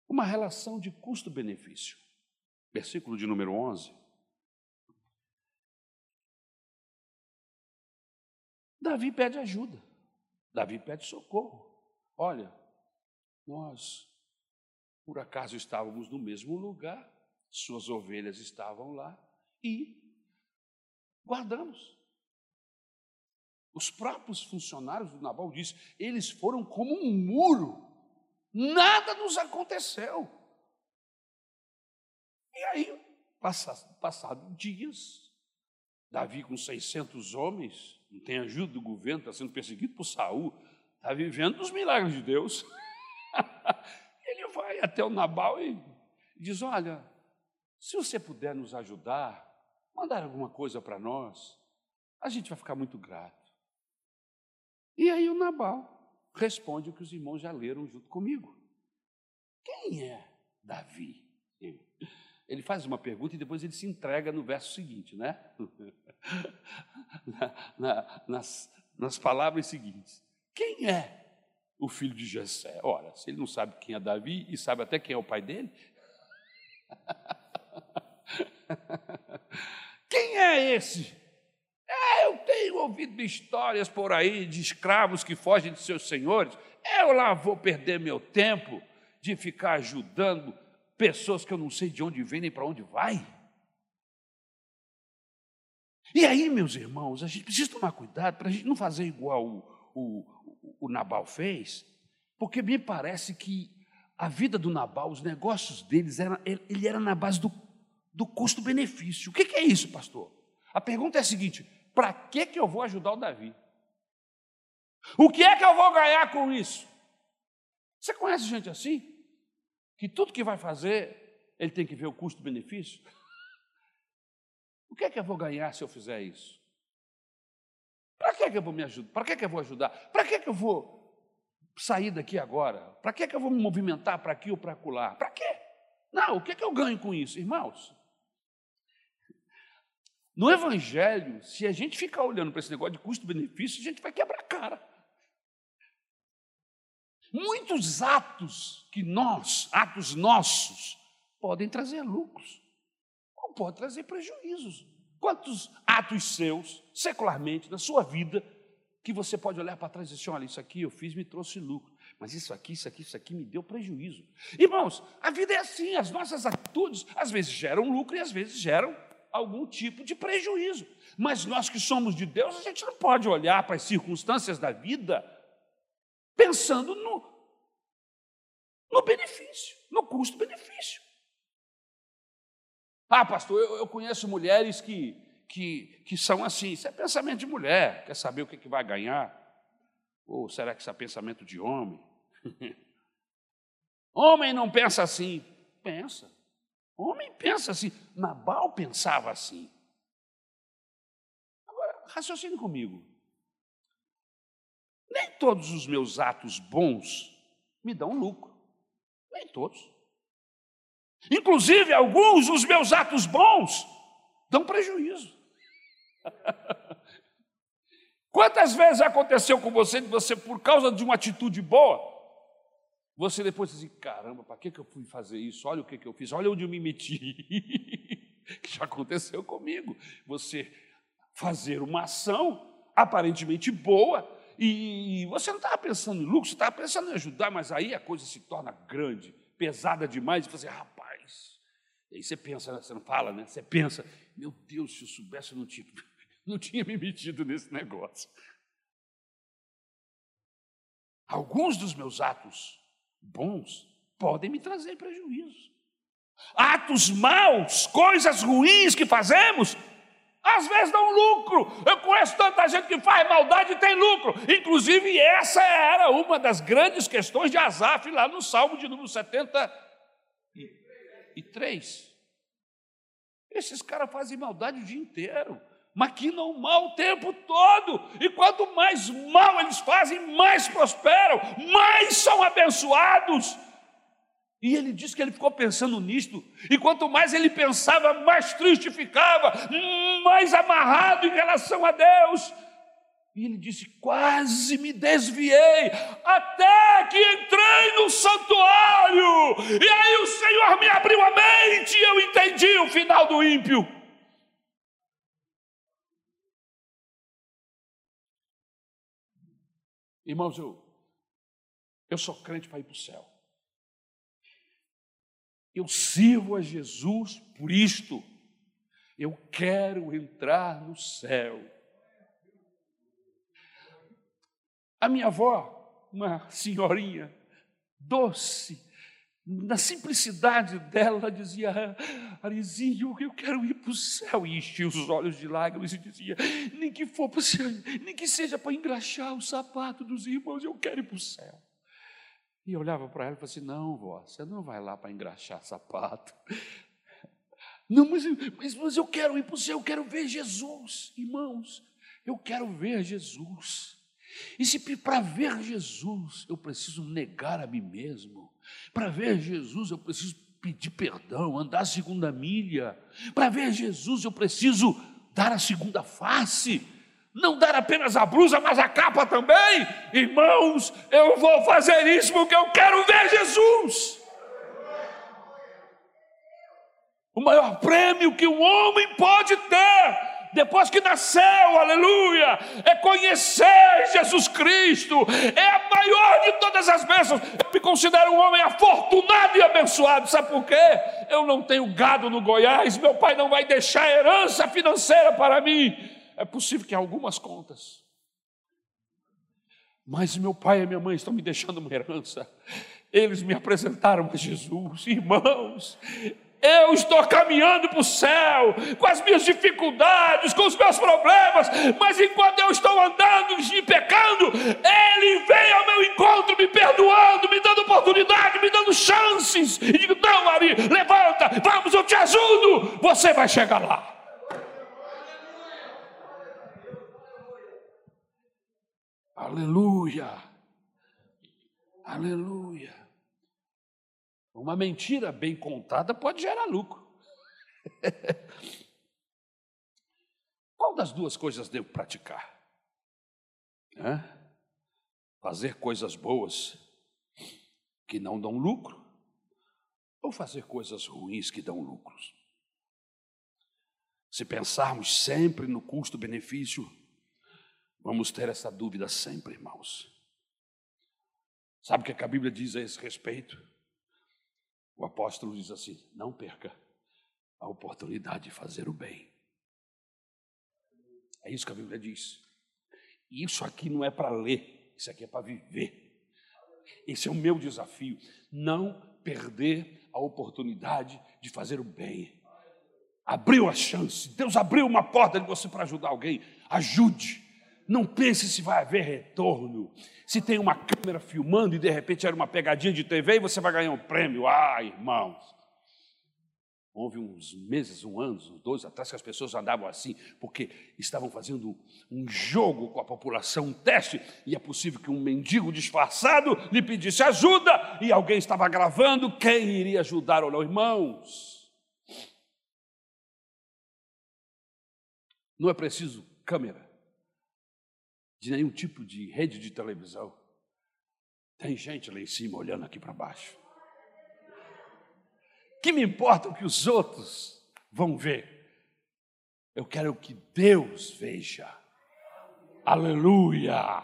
uma relação de custo-benefício. Versículo de número 11. Davi pede ajuda. Davi pede socorro. Olha, nós, por acaso, estávamos no mesmo lugar, suas ovelhas estavam lá e guardamos. Os próprios funcionários do Nabal dizem, eles foram como um muro, nada nos aconteceu. E aí, passados passado dias, Davi com 600 homens, não tem ajuda do governo, está sendo perseguido por Saul, está vivendo os milagres de Deus. <laughs> Ele vai até o Nabal e diz: Olha, se você puder nos ajudar, mandar alguma coisa para nós, a gente vai ficar muito grato. E aí o Nabal responde o que os irmãos já leram junto comigo. Quem é Davi? Ele faz uma pergunta e depois ele se entrega no verso seguinte, né? <laughs> na, na, nas, nas palavras seguintes: Quem é o filho de Jessé? Ora, se ele não sabe quem é Davi e sabe até quem é o pai dele, <laughs> quem é esse? É, eu tenho ouvido histórias por aí de escravos que fogem de seus senhores. Eu lá vou perder meu tempo de ficar ajudando pessoas que eu não sei de onde vêm nem para onde vai. E aí, meus irmãos, a gente precisa tomar cuidado para a gente não fazer igual o, o, o Nabal fez, porque me parece que a vida do Nabal, os negócios deles, era, ele era na base do, do custo-benefício. O que, que é isso, pastor? A pergunta é a seguinte: para que, que eu vou ajudar o Davi? O que é que eu vou ganhar com isso? Você conhece gente assim? Que tudo que vai fazer, ele tem que ver o custo-benefício? O que é que eu vou ganhar se eu fizer isso? Para que, é que eu vou me ajudar? Para que, é que eu vou ajudar? Para que, é que eu vou sair daqui agora? Para que, é que eu vou me movimentar para aqui ou para acolá? Para quê? Não, o que é que eu ganho com isso, irmãos? No Evangelho, se a gente ficar olhando para esse negócio de custo-benefício, a gente vai quebrar a cara. Muitos atos que nós, atos nossos, podem trazer lucros pode trazer prejuízos. Quantos atos seus, secularmente, na sua vida, que você pode olhar para trás e dizer assim, olha, isso aqui eu fiz, me trouxe lucro. Mas isso aqui, isso aqui, isso aqui me deu prejuízo. Irmãos, a vida é assim, as nossas atitudes às vezes geram lucro e às vezes geram algum tipo de prejuízo. Mas nós que somos de Deus, a gente não pode olhar para as circunstâncias da vida pensando no, no benefício, no custo-benefício. Ah, pastor, eu, eu conheço mulheres que, que, que são assim. Isso é pensamento de mulher, quer saber o que, que vai ganhar? Ou será que isso é pensamento de homem? <laughs> homem não pensa assim. Pensa. Homem pensa assim. Nabal pensava assim. Agora, raciocine comigo. Nem todos os meus atos bons me dão lucro. Nem todos. Inclusive, alguns dos meus atos bons dão prejuízo. <laughs> Quantas vezes aconteceu com você de você, por causa de uma atitude boa, você depois diz assim, caramba, para que, que eu fui fazer isso? Olha o que, que eu fiz, olha onde eu me meti. <laughs> que já aconteceu comigo. Você fazer uma ação aparentemente boa, e você não estava pensando em lucro, você estava pensando em ajudar, mas aí a coisa se torna grande, pesada demais, e você, rapaz, e aí você pensa, você não fala, né? Você pensa, meu Deus, se eu soubesse, eu não tinha, <laughs> não tinha me metido nesse negócio. Alguns dos meus atos bons podem me trazer prejuízo. Atos maus, coisas ruins que fazemos, às vezes dão lucro. Eu conheço tanta gente que faz maldade e tem lucro. Inclusive, essa era uma das grandes questões de Asaf lá no Salmo de número 70 e três. Esses caras fazem maldade o dia inteiro, maquinam mal o tempo todo, e quanto mais mal eles fazem, mais prosperam, mais são abençoados. E ele disse que ele ficou pensando nisto, e quanto mais ele pensava, mais triste ficava, mais amarrado em relação a Deus. E ele disse: Quase me desviei, até que entrei no santuário. E aí o Senhor me abriu a mente e eu entendi o final do ímpio. Irmãos, eu, eu sou crente para ir para o céu. Eu sirvo a Jesus por isto. Eu quero entrar no céu. A minha avó, uma senhorinha doce, na simplicidade dela, dizia: Arizinho, eu quero ir para o céu. E enchia os olhos de lágrimas e dizia: Nem que for para nem que seja para engraxar o sapato dos irmãos, eu quero ir para o céu. E olhava para ela e falava assim: Não, vó, você não vai lá para engraxar sapato. <laughs> Não, mas, mas, mas eu quero ir para o céu, eu quero ver Jesus, irmãos, eu quero ver Jesus. E se para ver Jesus eu preciso negar a mim mesmo, para ver Jesus eu preciso pedir perdão, andar a segunda milha, para ver Jesus eu preciso dar a segunda face, não dar apenas a blusa, mas a capa também. Irmãos, eu vou fazer isso porque eu quero ver Jesus. O maior prêmio que um homem pode ter depois que nasceu, aleluia, é conhecer Jesus Cristo, é a maior de todas as bênçãos. Eu me considero um homem afortunado e abençoado, sabe por quê? Eu não tenho gado no Goiás, meu pai não vai deixar herança financeira para mim. É possível que algumas contas, mas meu pai e minha mãe estão me deixando uma herança. Eles me apresentaram a Jesus, irmãos. Eu estou caminhando para o céu, com as minhas dificuldades, com os meus problemas, mas enquanto eu estou andando e pecando, Ele vem ao meu encontro, me perdoando, me dando oportunidade, me dando chances. E digo: Não, Maria, levanta, vamos, eu te ajudo. Você vai chegar lá. Aleluia, aleluia. Uma mentira bem contada pode gerar lucro. <laughs> Qual das duas coisas devo praticar? Fazer coisas boas que não dão lucro ou fazer coisas ruins que dão lucros? Se pensarmos sempre no custo-benefício, vamos ter essa dúvida sempre, irmãos. Sabe o que a Bíblia diz a esse respeito? O apóstolo diz assim: não perca a oportunidade de fazer o bem. É isso que a Bíblia diz. Isso aqui não é para ler, isso aqui é para viver. Esse é o meu desafio. Não perder a oportunidade de fazer o bem. Abriu a chance, Deus abriu uma porta de você para ajudar alguém. Ajude. Não pense se vai haver retorno. Se tem uma câmera filmando e de repente era uma pegadinha de TV e você vai ganhar um prêmio. Ah, irmãos. Houve uns meses, um ano, uns dois atrás que as pessoas andavam assim, porque estavam fazendo um jogo com a população, um teste, e é possível que um mendigo disfarçado lhe pedisse ajuda, e alguém estava gravando quem iria ajudar ou não. Irmãos, não é preciso câmera de nenhum tipo de rede de televisão. Tem gente lá em cima olhando aqui para baixo. Que me importa o que os outros vão ver? Eu quero que Deus veja. Aleluia!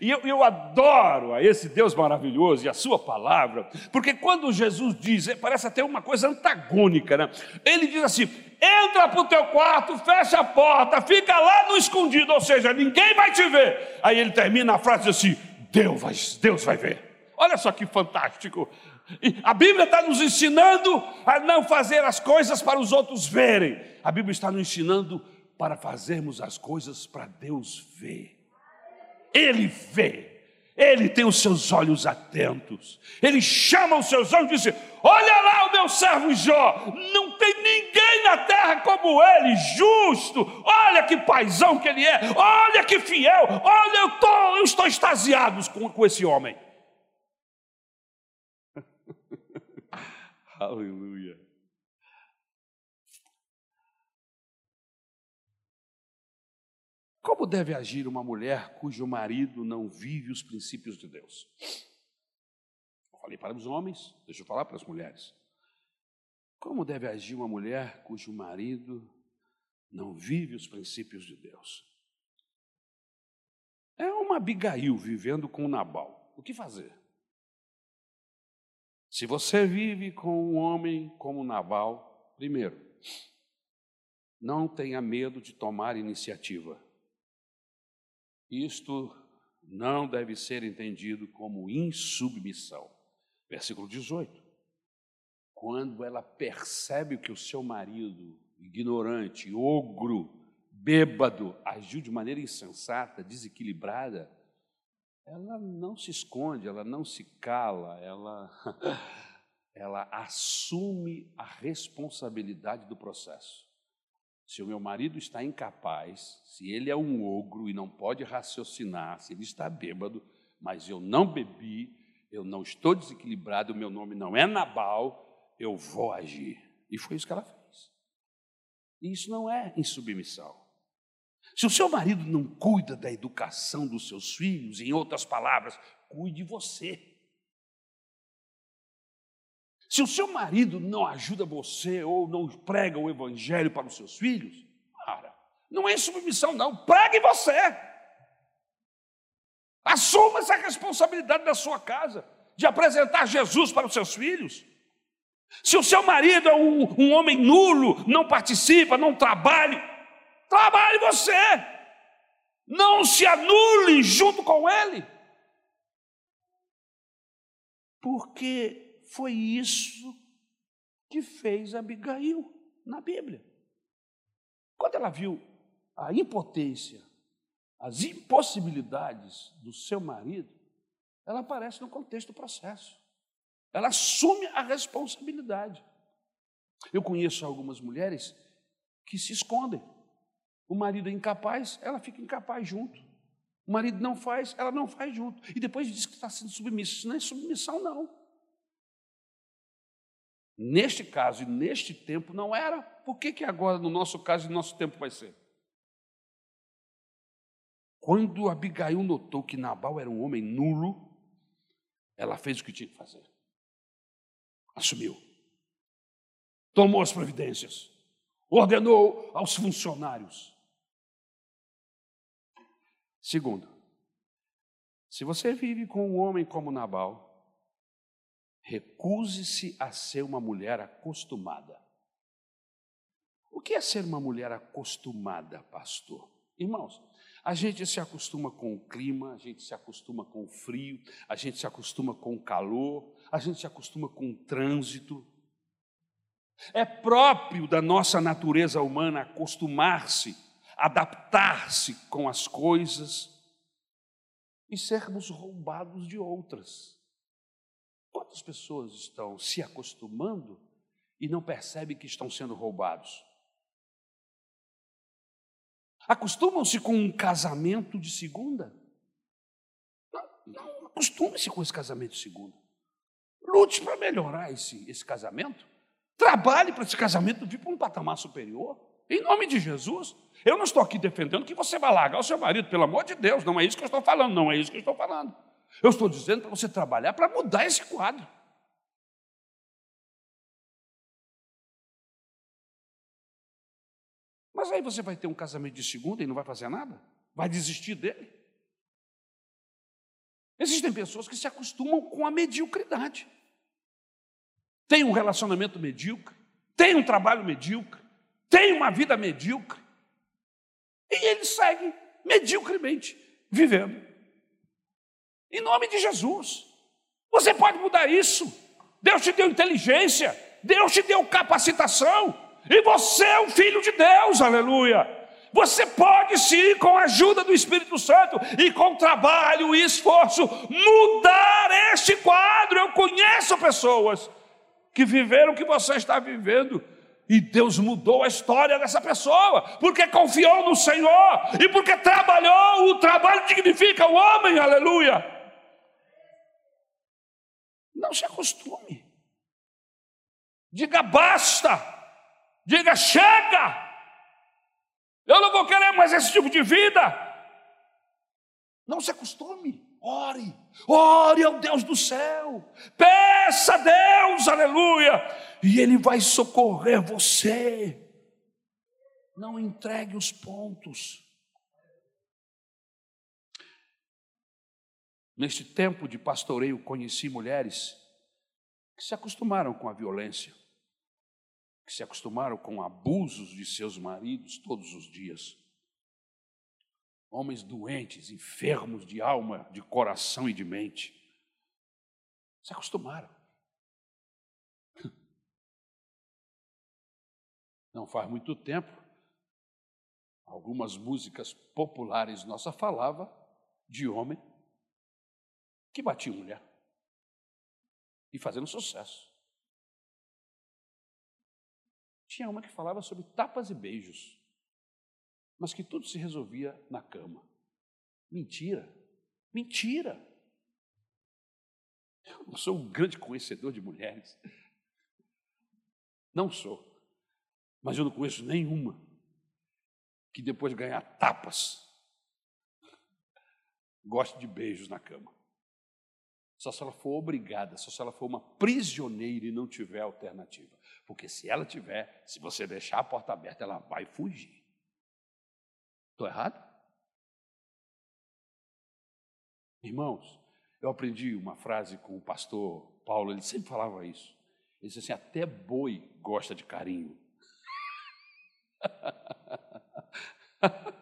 E eu, eu, adoro a esse Deus maravilhoso e a Sua palavra, porque quando Jesus diz, parece até uma coisa antagônica, né? Ele diz assim: entra para o teu quarto, fecha a porta, fica lá no escondido, ou seja, ninguém vai te ver. Aí ele termina a frase assim: Deus vai, Deus vai ver. Olha só que fantástico. A Bíblia está nos ensinando a não fazer as coisas para os outros verem. A Bíblia está nos ensinando para fazermos as coisas para Deus ver. Ele vê. Ele tem os seus olhos atentos. Ele chama os seus olhos e diz: Olha lá o meu servo Jó. Não tem ninguém na terra como ele, justo. Olha que paisão que ele é. Olha que fiel. Olha, eu, tô, eu estou extasiado com, com esse homem. <laughs> Aleluia. Como deve agir uma mulher cujo marido não vive os princípios de Deus? Eu falei para os homens, deixa eu falar para as mulheres. Como deve agir uma mulher cujo marido não vive os princípios de Deus? É uma Abigail vivendo com Nabal. O que fazer? Se você vive com um homem como Nabal, primeiro, não tenha medo de tomar iniciativa. Isto não deve ser entendido como insubmissão. Versículo 18. Quando ela percebe que o seu marido, ignorante, ogro, bêbado, agiu de maneira insensata, desequilibrada, ela não se esconde, ela não se cala, ela, <laughs> ela assume a responsabilidade do processo. Se o meu marido está incapaz, se ele é um ogro e não pode raciocinar, se ele está bêbado, mas eu não bebi, eu não estou desequilibrado, o meu nome não é Nabal, eu vou agir. E foi isso que ela fez. E isso não é insubmissão. Se o seu marido não cuida da educação dos seus filhos, em outras palavras, cuide você. Se o seu marido não ajuda você ou não prega o evangelho para os seus filhos, cara, não é submissão, não. Pregue você. Assuma essa responsabilidade da sua casa, de apresentar Jesus para os seus filhos. Se o seu marido é um, um homem nulo, não participa, não trabalha, trabalhe você. Não se anule junto com ele. Porque foi isso que fez Abigail na Bíblia. Quando ela viu a impotência, as impossibilidades do seu marido, ela aparece no contexto do processo. Ela assume a responsabilidade. Eu conheço algumas mulheres que se escondem. O marido é incapaz, ela fica incapaz junto. O marido não faz, ela não faz junto. E depois diz que está sendo submissa. Isso não é submissão, não. Neste caso e neste tempo não era. Por que, que agora, no nosso caso e no nosso tempo, vai ser? Quando Abigail notou que Nabal era um homem nulo, ela fez o que tinha que fazer. Assumiu. Tomou as providências. Ordenou aos funcionários. Segundo, se você vive com um homem como Nabal, Recuse-se a ser uma mulher acostumada. O que é ser uma mulher acostumada, pastor? Irmãos, a gente se acostuma com o clima, a gente se acostuma com o frio, a gente se acostuma com o calor, a gente se acostuma com o trânsito. É próprio da nossa natureza humana acostumar-se, adaptar-se com as coisas e sermos roubados de outras. Quantas pessoas estão se acostumando e não percebem que estão sendo roubados? Acostumam-se com um casamento de segunda? Não, não acostume-se com esse casamento de segunda. Lute para melhorar esse, esse casamento. Trabalhe para esse casamento vir para um patamar superior. Em nome de Jesus. Eu não estou aqui defendendo que você vai largar o seu marido, pelo amor de Deus. Não é isso que eu estou falando, não é isso que eu estou falando. Eu estou dizendo para você trabalhar para mudar esse quadro. Mas aí você vai ter um casamento de segunda e não vai fazer nada? Vai desistir dele? Existem pessoas que se acostumam com a mediocridade. Tem um relacionamento medíocre, tem um trabalho medíocre, tem uma vida medíocre. E ele segue mediocremente vivendo. Em nome de Jesus. Você pode mudar isso. Deus te deu inteligência, Deus te deu capacitação, e você é um filho de Deus, aleluia. Você pode sim, com a ajuda do Espírito Santo e com trabalho e esforço, mudar este quadro. Eu conheço pessoas que viveram o que você está vivendo. E Deus mudou a história dessa pessoa, porque confiou no Senhor e porque trabalhou. O trabalho dignifica o homem, aleluia. Não se acostume. Diga basta. Diga chega. Eu não vou querer mais esse tipo de vida. Não se acostume. Ore, ore ao Deus do céu, peça a Deus, aleluia, e Ele vai socorrer você. Não entregue os pontos. Neste tempo de pastoreio, conheci mulheres que se acostumaram com a violência, que se acostumaram com abusos de seus maridos todos os dias homens doentes, enfermos de alma, de coração e de mente. Se acostumaram. <laughs> Não faz muito tempo, algumas músicas populares nossa falava de homem que batia mulher e fazendo sucesso. Tinha uma que falava sobre tapas e beijos mas que tudo se resolvia na cama. Mentira, mentira. Eu não sou um grande conhecedor de mulheres. Não sou. Mas eu não conheço nenhuma que depois de ganhar tapas goste de beijos na cama. Só se ela for obrigada, só se ela for uma prisioneira e não tiver alternativa. Porque se ela tiver, se você deixar a porta aberta, ela vai fugir. Estou errado? Irmãos, eu aprendi uma frase com o pastor Paulo, ele sempre falava isso. Ele disse assim: até boi gosta de carinho. <laughs>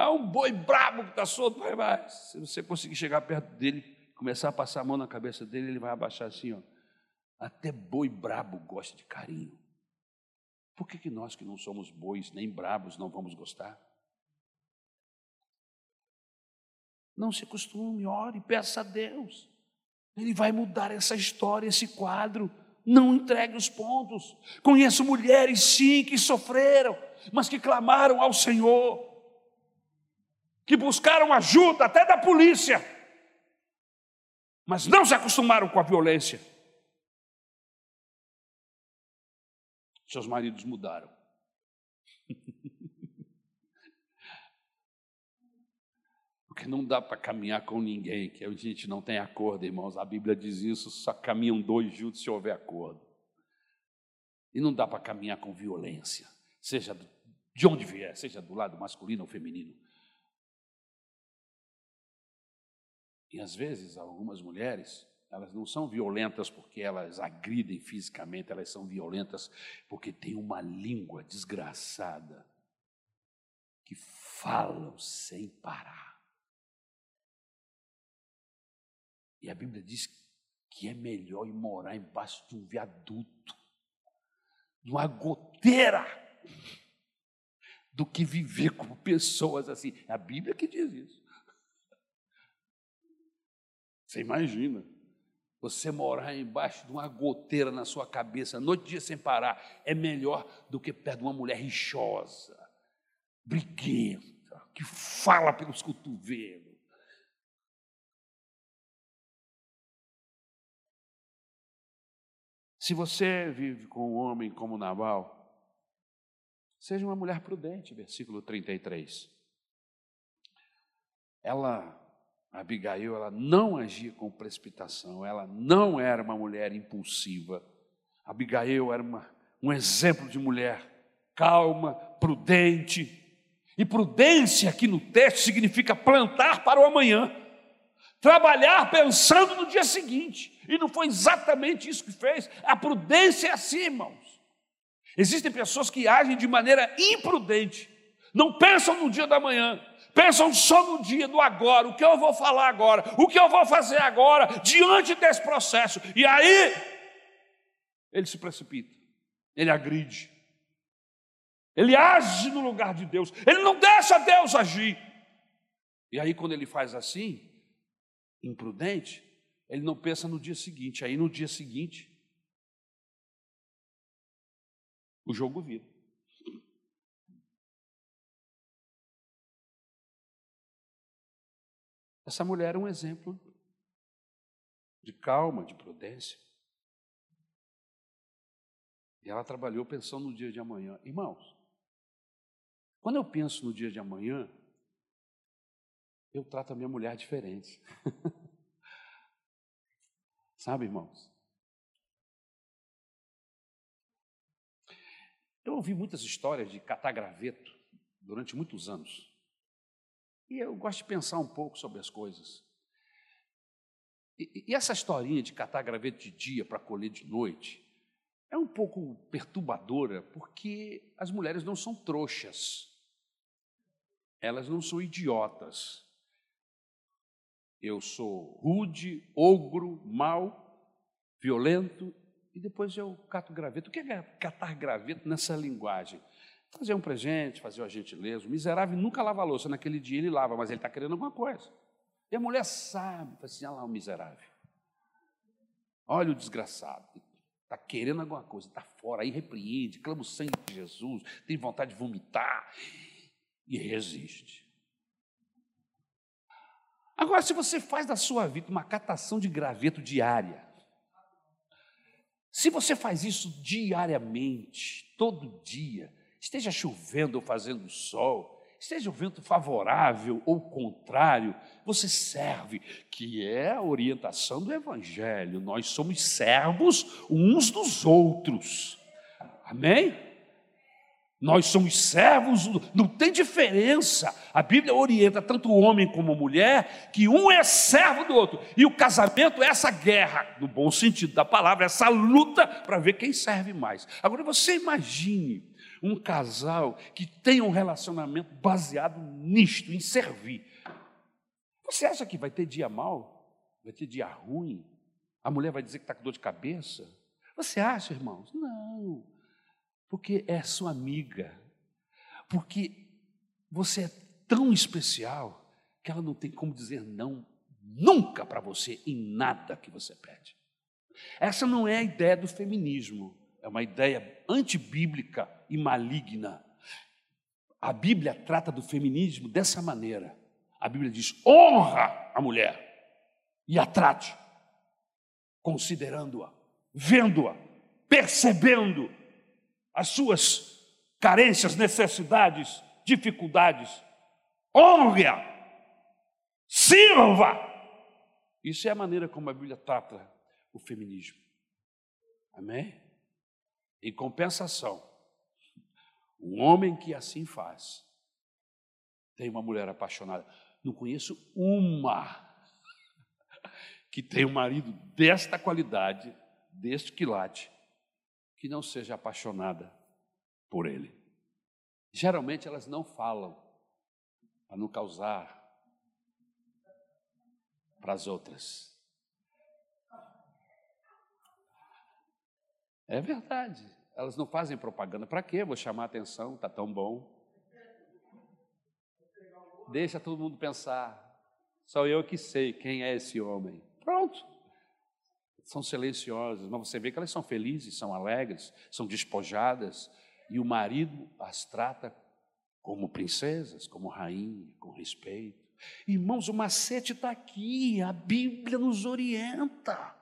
É um boi brabo que está solto, vai mais. Se você conseguir chegar perto dele, começar a passar a mão na cabeça dele, ele vai abaixar assim, ó. Até boi brabo gosta de carinho. Por que, que nós que não somos bois nem brabos não vamos gostar? Não se acostume, ore, peça a Deus. Ele vai mudar essa história, esse quadro. Não entregue os pontos. Conheço mulheres, sim, que sofreram, mas que clamaram ao Senhor, que buscaram ajuda até da polícia, mas não se acostumaram com a violência. Seus maridos mudaram. <laughs> Porque não dá para caminhar com ninguém, que a gente não tem acordo, irmãos. A Bíblia diz isso, só caminham dois juntos se houver acordo. E não dá para caminhar com violência, seja de onde vier, seja do lado masculino ou feminino. E às vezes, algumas mulheres elas não são violentas porque elas agridem fisicamente, elas são violentas porque têm uma língua desgraçada que falam sem parar. E a Bíblia diz que é melhor ir morar embaixo de um viaduto, de uma goteira, do que viver com pessoas assim. É a Bíblia que diz isso. Você imagina. Você morar embaixo de uma goteira na sua cabeça, noite e dia sem parar, é melhor do que perto de uma mulher rixosa, briguenta, que fala pelos cotovelos. Se você vive com um homem como Naval, seja uma mulher prudente, versículo 33. Ela Abigail, ela não agia com precipitação, ela não era uma mulher impulsiva. Abigail era uma, um exemplo de mulher calma, prudente. E prudência aqui no texto significa plantar para o amanhã, trabalhar pensando no dia seguinte. E não foi exatamente isso que fez. A prudência é assim, irmãos. Existem pessoas que agem de maneira imprudente, não pensam no dia da manhã, pensam só no dia do agora, o que eu vou falar agora, o que eu vou fazer agora, diante desse processo. E aí, ele se precipita, ele agride, ele age no lugar de Deus, ele não deixa Deus agir. E aí, quando ele faz assim, imprudente, ele não pensa no dia seguinte, aí no dia seguinte, o jogo vira. Essa mulher era um exemplo de calma, de prudência. E ela trabalhou pensando no dia de amanhã. Irmãos, Quando eu penso no dia de amanhã, eu trato a minha mulher diferente. <laughs> Sabe, irmãos? Eu ouvi muitas histórias de catar graveto durante muitos anos. E eu gosto de pensar um pouco sobre as coisas. E, e essa historinha de catar graveto de dia para colher de noite é um pouco perturbadora, porque as mulheres não são trouxas. Elas não são idiotas. Eu sou rude, ogro, mau, violento, e depois eu cato graveto. O que é catar graveto nessa linguagem? Fazer um presente, fazer uma gentileza. O miserável nunca lava a louça. Naquele dia ele lava, mas ele está querendo alguma coisa. E a mulher sabe, fala assim, olha lá o miserável. Olha o desgraçado. Está querendo alguma coisa, está fora, aí repreende, clama o sangue de Jesus, tem vontade de vomitar e resiste. Agora, se você faz da sua vida uma catação de graveto diária, se você faz isso diariamente, todo dia, esteja chovendo ou fazendo sol, esteja o vento favorável ou contrário, você serve, que é a orientação do Evangelho. Nós somos servos uns dos outros. Amém? Nós somos servos, não tem diferença. A Bíblia orienta tanto o homem como a mulher que um é servo do outro. E o casamento é essa guerra, no bom sentido da palavra, essa luta para ver quem serve mais. Agora você imagine um casal que tem um relacionamento baseado nisto, em servir. Você acha que vai ter dia mal? Vai ter dia ruim? A mulher vai dizer que está com dor de cabeça? Você acha, irmãos? Não. Porque é sua amiga. Porque você é tão especial que ela não tem como dizer não nunca para você em nada que você pede. Essa não é a ideia do feminismo, é uma ideia antibíblica e maligna. A Bíblia trata do feminismo dessa maneira. A Bíblia diz: honra a mulher e a trate, considerando-a, vendo-a, percebendo as suas carências, necessidades, dificuldades. Honre-a, sirva. Isso é a maneira como a Bíblia trata o feminismo. Amém? Em compensação, um homem que assim faz tem uma mulher apaixonada. Não conheço uma que tenha um marido desta qualidade, deste quilate, que não seja apaixonada por ele. Geralmente elas não falam para não causar para as outras. É verdade. Elas não fazem propaganda. Para quê? Vou chamar a atenção, está tão bom. Deixa todo mundo pensar. Só eu que sei quem é esse homem. Pronto. São silenciosas, mas você vê que elas são felizes, são alegres, são despojadas, e o marido as trata como princesas, como rainha, com respeito. Irmãos, o macete está aqui, a Bíblia nos orienta.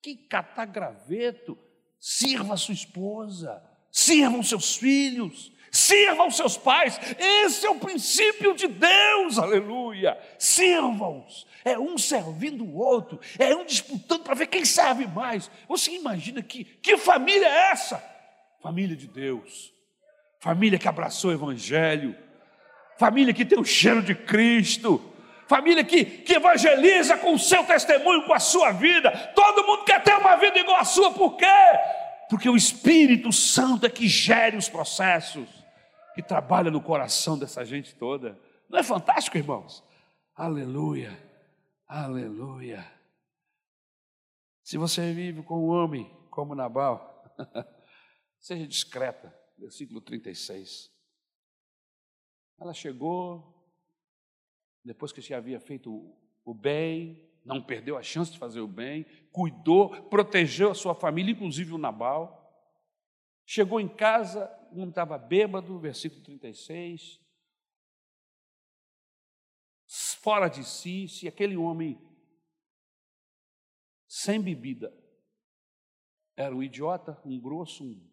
Que catagraveto Sirva a sua esposa, sirva os seus filhos, sirva os seus pais. Esse é o princípio de Deus, aleluia. Sirva-os. É um servindo o outro, é um disputando para ver quem serve mais. Você imagina que, que família é essa? Família de Deus, família que abraçou o Evangelho, família que tem o cheiro de Cristo, família que, que evangeliza com o seu testemunho, com a sua vida. Todo mundo quer ter uma vida igual a sua, por quê? Porque o Espírito Santo é que gere os processos, que trabalha no coração dessa gente toda. Não é fantástico, irmãos? Aleluia, aleluia. Se você vive com um homem como Nabal, <laughs> seja discreta. Versículo 36. Ela chegou, depois que já havia feito o bem, não perdeu a chance de fazer o bem, cuidou, protegeu a sua família, inclusive o Nabal. Chegou em casa, um estava bêbado, versículo 36. Fora de si, se aquele homem sem bebida era um idiota, um grosso, um...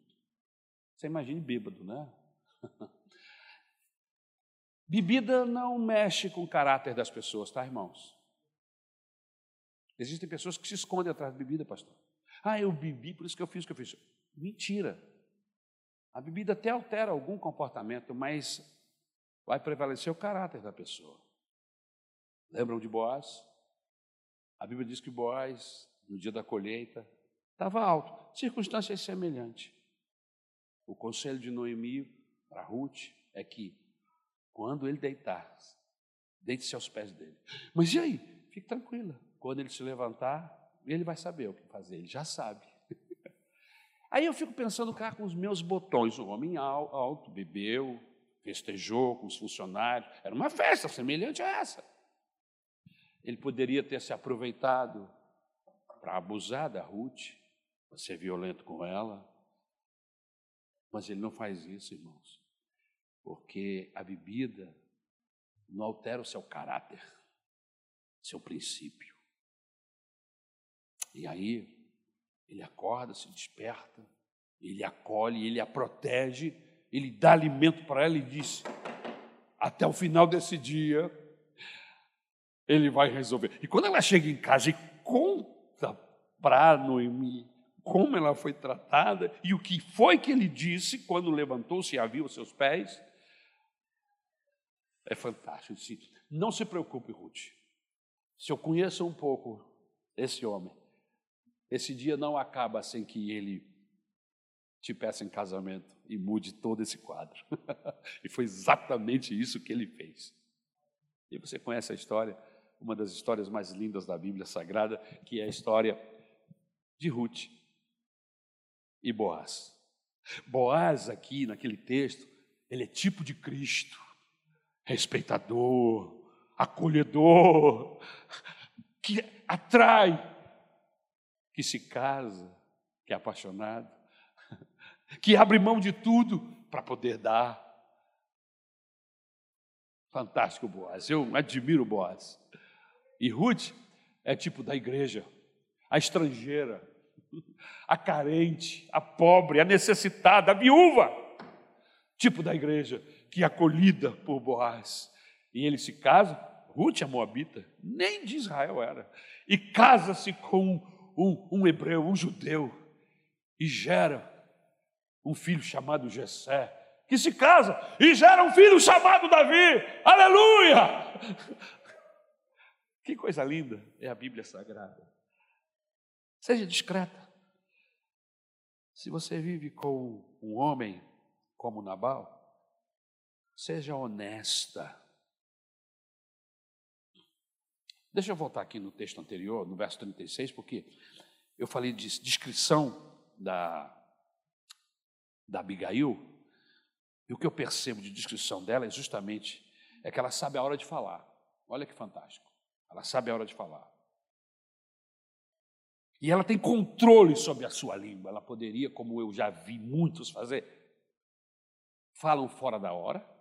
você imagine bêbado, né? <laughs> Bebida não mexe com o caráter das pessoas, tá, irmãos? Existem pessoas que se escondem atrás de bebida, pastor. Ah, eu bebi, por isso que eu fiz o que eu fiz. Mentira. A bebida até altera algum comportamento, mas vai prevalecer o caráter da pessoa. Lembram de Boaz? A Bíblia diz que Boaz, no dia da colheita, estava alto, circunstâncias semelhantes. O conselho de Noemi para Ruth é que, quando ele deitar, deite-se aos pés dele. Mas e aí? Fique tranquila. Quando ele se levantar, ele vai saber o que fazer, ele já sabe. <laughs> Aí eu fico pensando cá com os meus botões. O homem alto bebeu, festejou com os funcionários. Era uma festa semelhante a essa. Ele poderia ter se aproveitado para abusar da Ruth, para ser violento com ela. Mas ele não faz isso, irmãos. Porque a bebida não altera o seu caráter, seu princípio. E aí, ele acorda, se desperta, ele acolhe, ele a protege, ele dá alimento para ela e diz: até o final desse dia, ele vai resolver. E quando ela chega em casa e conta para Noemi como ela foi tratada e o que foi que ele disse quando levantou-se e a viu aos seus pés, é fantástico. Disse, não se preocupe, Ruth. Se eu conheço um pouco esse homem, esse dia não acaba sem que ele te peça em casamento e mude todo esse quadro. <laughs> e foi exatamente isso que ele fez. E você conhece a história, uma das histórias mais lindas da Bíblia Sagrada, que é a história de Ruth e Boaz. Boaz, aqui naquele texto, ele é tipo de Cristo, respeitador, acolhedor, que atrai que se casa, que é apaixonado, que abre mão de tudo para poder dar. Fantástico Boaz, eu admiro Boaz. E Ruth é tipo da igreja, a estrangeira, a carente, a pobre, a necessitada, a viúva, tipo da igreja, que é acolhida por Boaz. E ele se casa, Ruth é moabita, nem de Israel era, e casa-se com um, um hebreu, um judeu, e gera um filho chamado Jessé, que se casa e gera um filho chamado Davi. Aleluia! <laughs> Que coisa linda é a Bíblia Sagrada. Seja discreta. Se você vive com um homem como Nabal, seja honesta. Deixa eu voltar aqui no texto anterior, no verso 36, porque eu falei de descrição da, da Abigail, e o que eu percebo de descrição dela é justamente é que ela sabe a hora de falar. Olha que fantástico. Ela sabe a hora de falar. E ela tem controle sobre a sua língua. Ela poderia, como eu já vi muitos fazer, falam fora da hora,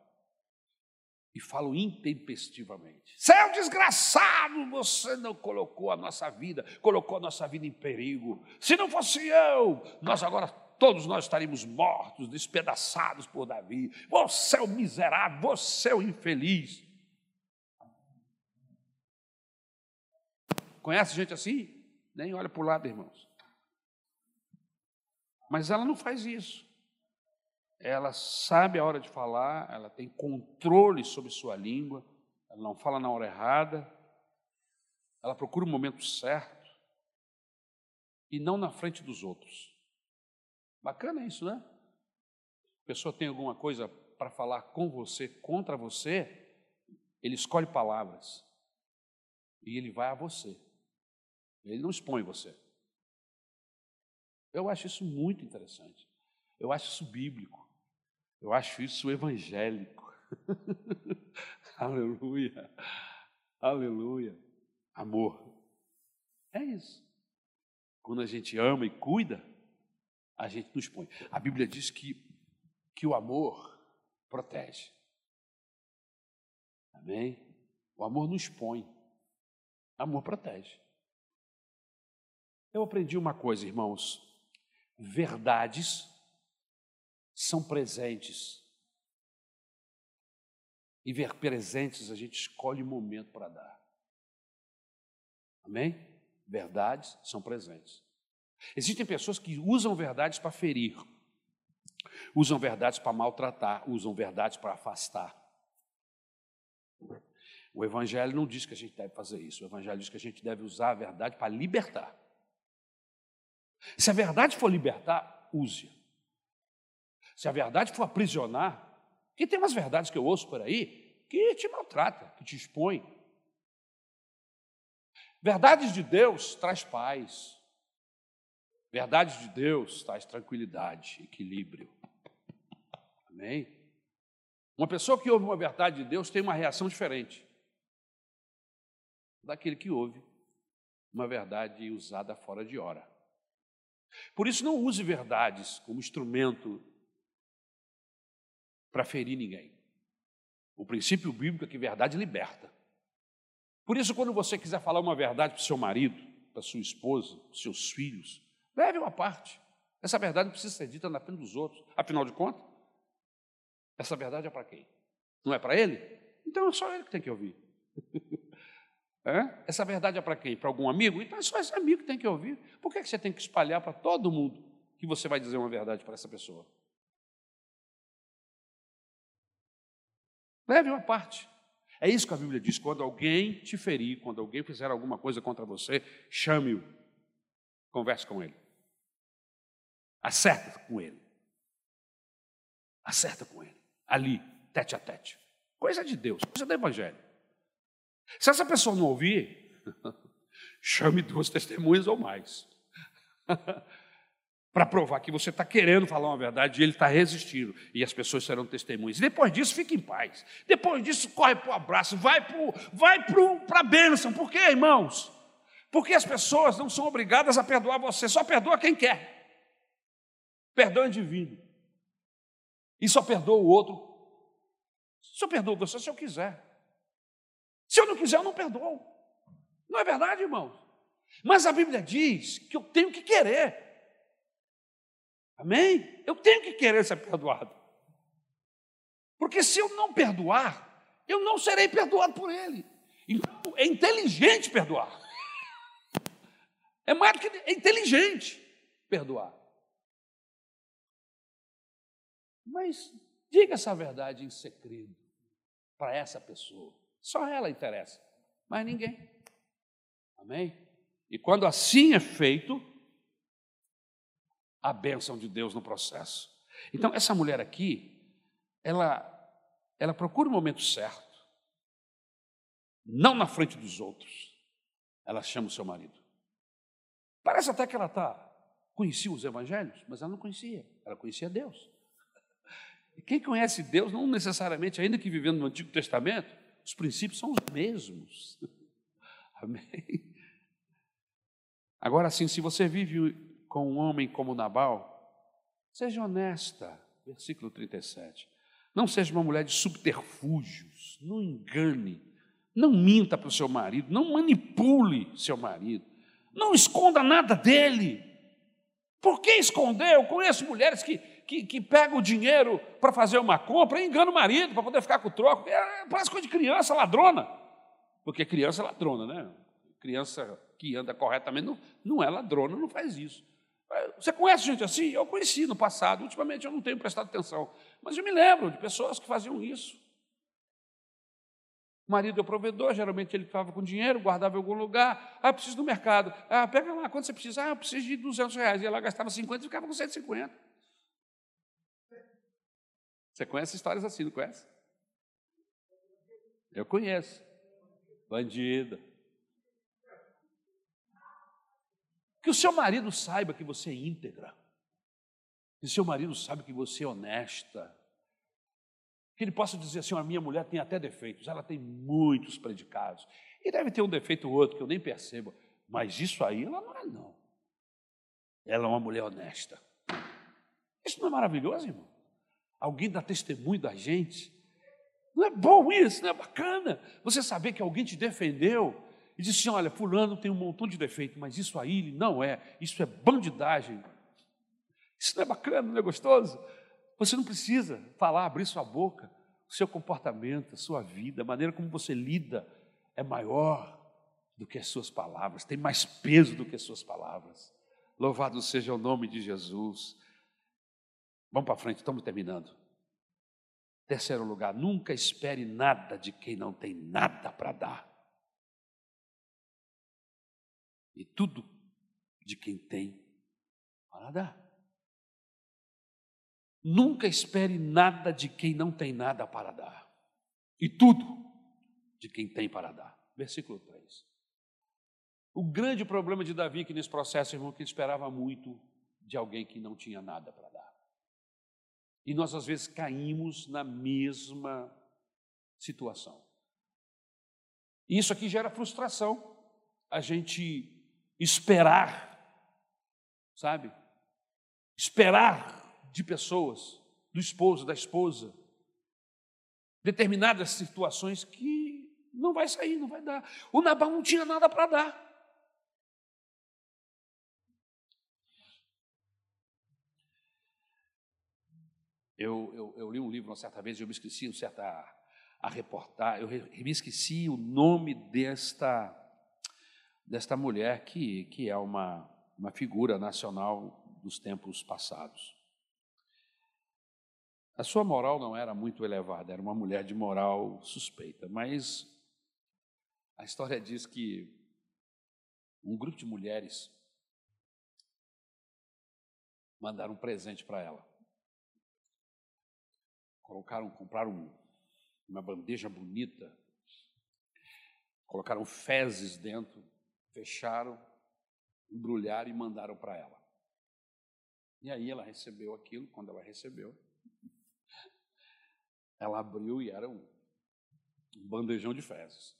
e falo intempestivamente. Céu desgraçado, você não colocou a nossa vida, colocou a nossa vida em perigo. Se não fosse eu, nós agora todos nós estaríamos mortos, despedaçados por Davi. Você é o miserável, você é o infeliz. Conhece gente assim? Nem olha para o lado, irmãos. Mas ela não faz isso ela sabe a hora de falar, ela tem controle sobre sua língua, ela não fala na hora errada, ela procura o momento certo e não na frente dos outros. Bacana isso, né? A pessoa tem alguma coisa para falar com você, contra você, ele escolhe palavras e ele vai a você. Ele não expõe você. Eu acho isso muito interessante. Eu acho isso bíblico. Eu acho isso evangélico. <laughs> Aleluia. Aleluia. Amor. É isso. Quando a gente ama e cuida, a gente nos põe. A Bíblia diz que, que o amor protege. Amém? O amor nos põe. Amor protege. Eu aprendi uma coisa, irmãos. Verdades são presentes e ver presentes, a gente escolhe o momento para dar. Amém? Verdades são presentes. Existem pessoas que usam verdades para ferir, usam verdades para maltratar, usam verdades para afastar. O Evangelho não diz que a gente deve fazer isso, o Evangelho diz que a gente deve usar a verdade para libertar. Se a verdade for libertar, use-a. Se a verdade for aprisionar, que tem umas verdades que eu ouço por aí que te maltrata, que te expõe. Verdades de Deus traz paz. Verdades de Deus traz tranquilidade, equilíbrio. Amém? Uma pessoa que ouve uma verdade de Deus tem uma reação diferente daquele que ouve uma verdade usada fora de hora. Por isso, não use verdades como instrumento para ferir ninguém. O princípio bíblico é que verdade liberta. Por isso, quando você quiser falar uma verdade para o seu marido, para sua esposa, para seus filhos, leve uma parte. Essa verdade precisa ser dita na frente dos outros. Afinal de contas, essa verdade é para quem? Não é para ele? Então é só ele que tem que ouvir. <laughs> É? Essa verdade é para quem? Para algum amigo? Então é só esse amigo que tem que ouvir. Por que você tem que espalhar para todo mundo que você vai dizer uma verdade para essa pessoa? Leve uma parte. É isso que a Bíblia diz: quando alguém te ferir, quando alguém fizer alguma coisa contra você, chame-o, converse com ele, acerta com ele, acerta com ele, ali, tete a tete. Coisa de Deus, coisa do Evangelho. Se essa pessoa não ouvir, <laughs> chame duas testemunhas ou mais. <laughs> para provar que você está querendo falar uma verdade e ele está resistindo. E as pessoas serão testemunhas. Depois disso, fique em paz. Depois disso, corre para o abraço, vai para vai a bênção. Por quê, irmãos? Porque as pessoas não são obrigadas a perdoar você, só perdoa quem quer. Perdão é divino. E só perdoa o outro. Só perdoa você se eu quiser. Se eu não quiser, eu não perdoo. Não é verdade, irmãos? Mas a Bíblia diz que eu tenho que querer. Amém? Eu tenho que querer ser perdoado. Porque se eu não perdoar, eu não serei perdoado por ele. Então, é inteligente perdoar. É mais do que é inteligente perdoar. Mas diga essa verdade em segredo para essa pessoa. Só ela interessa, mas ninguém. Amém? E quando assim é feito, a bênção de Deus no processo. Então, essa mulher aqui, ela, ela procura o momento certo, não na frente dos outros. Ela chama o seu marido. Parece até que ela tá, conhecia os evangelhos, mas ela não conhecia, ela conhecia Deus. E quem conhece Deus, não necessariamente, ainda que vivendo no Antigo Testamento, os princípios são os mesmos. <laughs> Amém? Agora sim, se você vive com um homem como Nabal, seja honesta. Versículo 37. Não seja uma mulher de subterfúgios, não engane, não minta para o seu marido, não manipule seu marido, não esconda nada dele. Por que esconder? Eu conheço mulheres que, que, que pegam o dinheiro para fazer uma compra e enganam o marido para poder ficar com o troco. É, parece coisa de criança ladrona. Porque criança é ladrona, né? Criança que anda corretamente não, não é ladrona, não faz isso. Você conhece gente assim? Eu conheci no passado, ultimamente eu não tenho prestado atenção, mas eu me lembro de pessoas que faziam isso. O marido é o provedor, geralmente ele ficava com dinheiro, guardava em algum lugar. Ah, preciso do mercado. Ah, pega lá, quanto você precisa? Ah, eu preciso de 200 reais. E ela gastava 50 e ficava com 150. Você conhece histórias assim, não conhece? Eu conheço. Bandida. Que o seu marido saiba que você é íntegra. Que o seu marido saiba que você é honesta. Que ele possa dizer assim: a minha mulher tem até defeitos, ela tem muitos predicados. E deve ter um defeito ou outro que eu nem percebo. Mas isso aí ela não é, não. Ela é uma mulher honesta. Isso não é maravilhoso, irmão? Alguém dá testemunho da gente. Não é bom isso, não é bacana. Você saber que alguém te defendeu, e disse assim: Olha, Fulano tem um montão de defeito, mas isso aí não é, isso é bandidagem. Isso não é bacana, não é gostoso? Você não precisa falar, abrir sua boca. seu comportamento, a sua vida, a maneira como você lida é maior do que as suas palavras, tem mais peso do que as suas palavras. Louvado seja o nome de Jesus. Vamos para frente, estamos terminando. Terceiro lugar, nunca espere nada de quem não tem nada para dar. E tudo de quem tem para dar. Nunca espere nada de quem não tem nada para dar. E tudo de quem tem para dar. Versículo 3. O grande problema de Davi que nesse processo, irmão, que ele esperava muito de alguém que não tinha nada para dar. E nós às vezes caímos na mesma situação. E isso aqui gera frustração. A gente esperar, sabe? Esperar de pessoas, do esposo, da esposa, determinadas situações que não vai sair, não vai dar. O Nabal não tinha nada para dar. Eu, eu, eu, li um livro uma certa vez e eu me esqueci um certa a reportar, eu me esqueci o nome desta desta mulher que, que é uma, uma figura nacional dos tempos passados. A sua moral não era muito elevada, era uma mulher de moral suspeita, mas a história diz que um grupo de mulheres mandaram um presente para ela. Colocaram, compraram uma bandeja bonita, colocaram fezes dentro, fecharam, embrulharam e mandaram para ela. E aí ela recebeu aquilo, quando ela recebeu, ela abriu e era um, bandejão de fezes.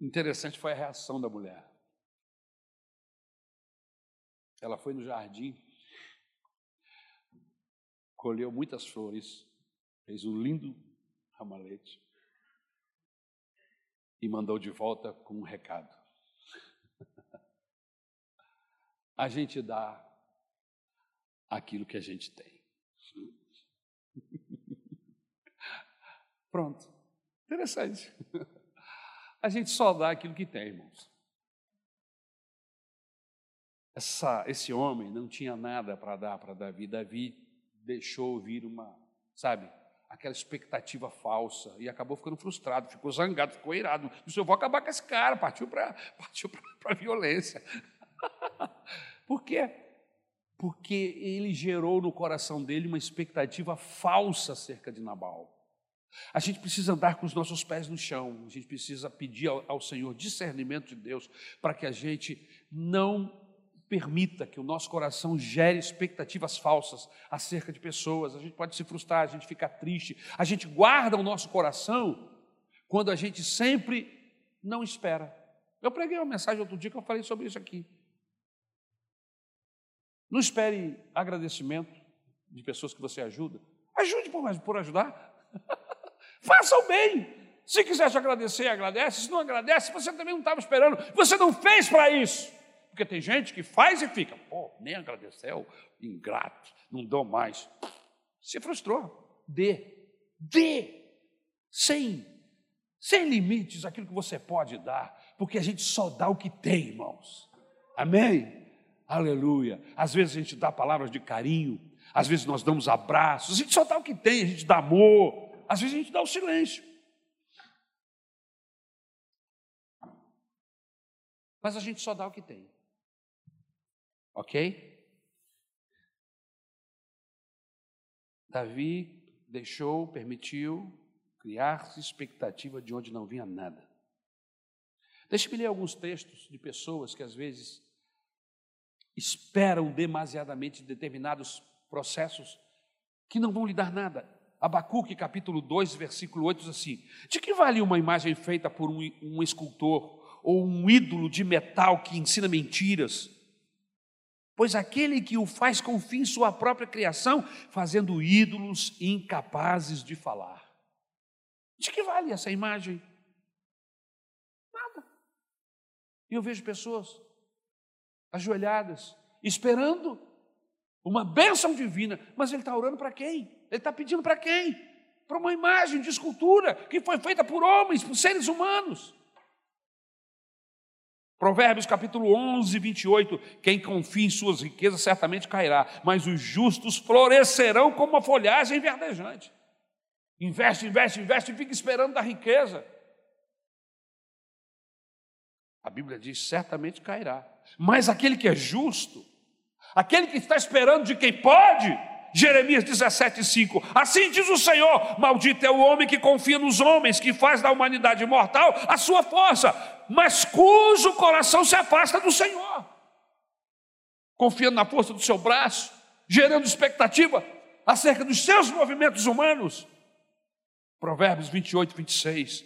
Interessante foi a reação da mulher. Ela foi no jardim, colheu muitas flores, fez um lindo ramalete e mandou de volta com um recado. A gente dá aquilo que a gente tem. Pronto. Interessante. A gente só dá aquilo que tem, irmãos. Essa, esse homem não tinha nada para dar para Davi. Davi deixou vir uma, sabe, aquela expectativa falsa e acabou ficando frustrado, ficou zangado, ficou irado. Disse: Eu vou acabar com esse cara. Partiu para <laughs> partiu a violência. <laughs> Por quê? porque ele gerou no coração dele uma expectativa falsa acerca de Nabal. A gente precisa andar com os nossos pés no chão, a gente precisa pedir ao, ao Senhor discernimento de Deus para que a gente não permita que o nosso coração gere expectativas falsas acerca de pessoas. A gente pode se frustrar, a gente fica triste, a gente guarda o nosso coração quando a gente sempre não espera. Eu preguei uma mensagem outro dia que eu falei sobre isso aqui. Não espere agradecimento de pessoas que você ajuda. Ajude por, por ajudar. <laughs> Faça o bem. Se quiser te agradecer, agradece. Se não agradece, você também não estava esperando. Você não fez para isso. Porque tem gente que faz e fica, pô, nem agradeceu, ingrato, não dou mais. Se frustrou. Dê. Dê. Sem, sem limites aquilo que você pode dar. Porque a gente só dá o que tem, irmãos. Amém? Aleluia. Às vezes a gente dá palavras de carinho, às vezes nós damos abraços, a gente só dá o que tem, a gente dá amor, às vezes a gente dá o silêncio. Mas a gente só dá o que tem. Ok? Davi deixou, permitiu criar-se expectativa de onde não vinha nada. Deixe-me ler alguns textos de pessoas que às vezes esperam demasiadamente determinados processos que não vão lhe dar nada. Abacuque, capítulo 2, versículo 8, diz assim: De que vale uma imagem feita por um, um escultor ou um ídolo de metal que ensina mentiras? Pois aquele que o faz confia em sua própria criação, fazendo ídolos incapazes de falar. De que vale essa imagem? Nada. E eu vejo pessoas ajoelhadas, esperando uma bênção divina, mas ele está orando para quem? Ele está pedindo para quem? Para uma imagem de escultura que foi feita por homens, por seres humanos. Provérbios capítulo 11, 28. Quem confia em suas riquezas certamente cairá, mas os justos florescerão como uma folhagem verdejante. Investe, investe, investe e fica esperando da riqueza. A Bíblia diz: certamente cairá. Mas aquele que é justo, aquele que está esperando de quem pode, Jeremias 17,5: Assim diz o Senhor: Maldito é o homem que confia nos homens, que faz da humanidade mortal a sua força, mas cujo coração se afasta do Senhor, confiando na força do seu braço, gerando expectativa acerca dos seus movimentos humanos. Provérbios 28, 26: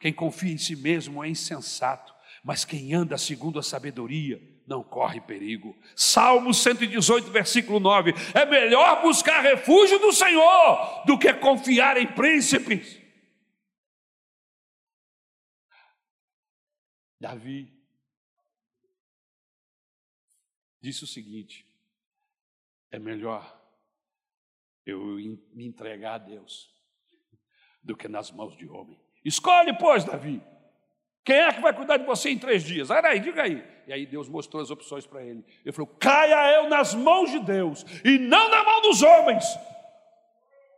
Quem confia em si mesmo é insensato, mas quem anda segundo a sabedoria, não corre perigo. Salmo 118, versículo 9: É melhor buscar refúgio do Senhor do que confiar em príncipes. Davi disse o seguinte: é melhor eu me entregar a Deus do que nas mãos de homem. Escolhe, pois, Davi, quem é que vai cuidar de você em três dias? Era aí, diga aí. E aí Deus mostrou as opções para ele. Ele falou: caia eu nas mãos de Deus e não na mão dos homens,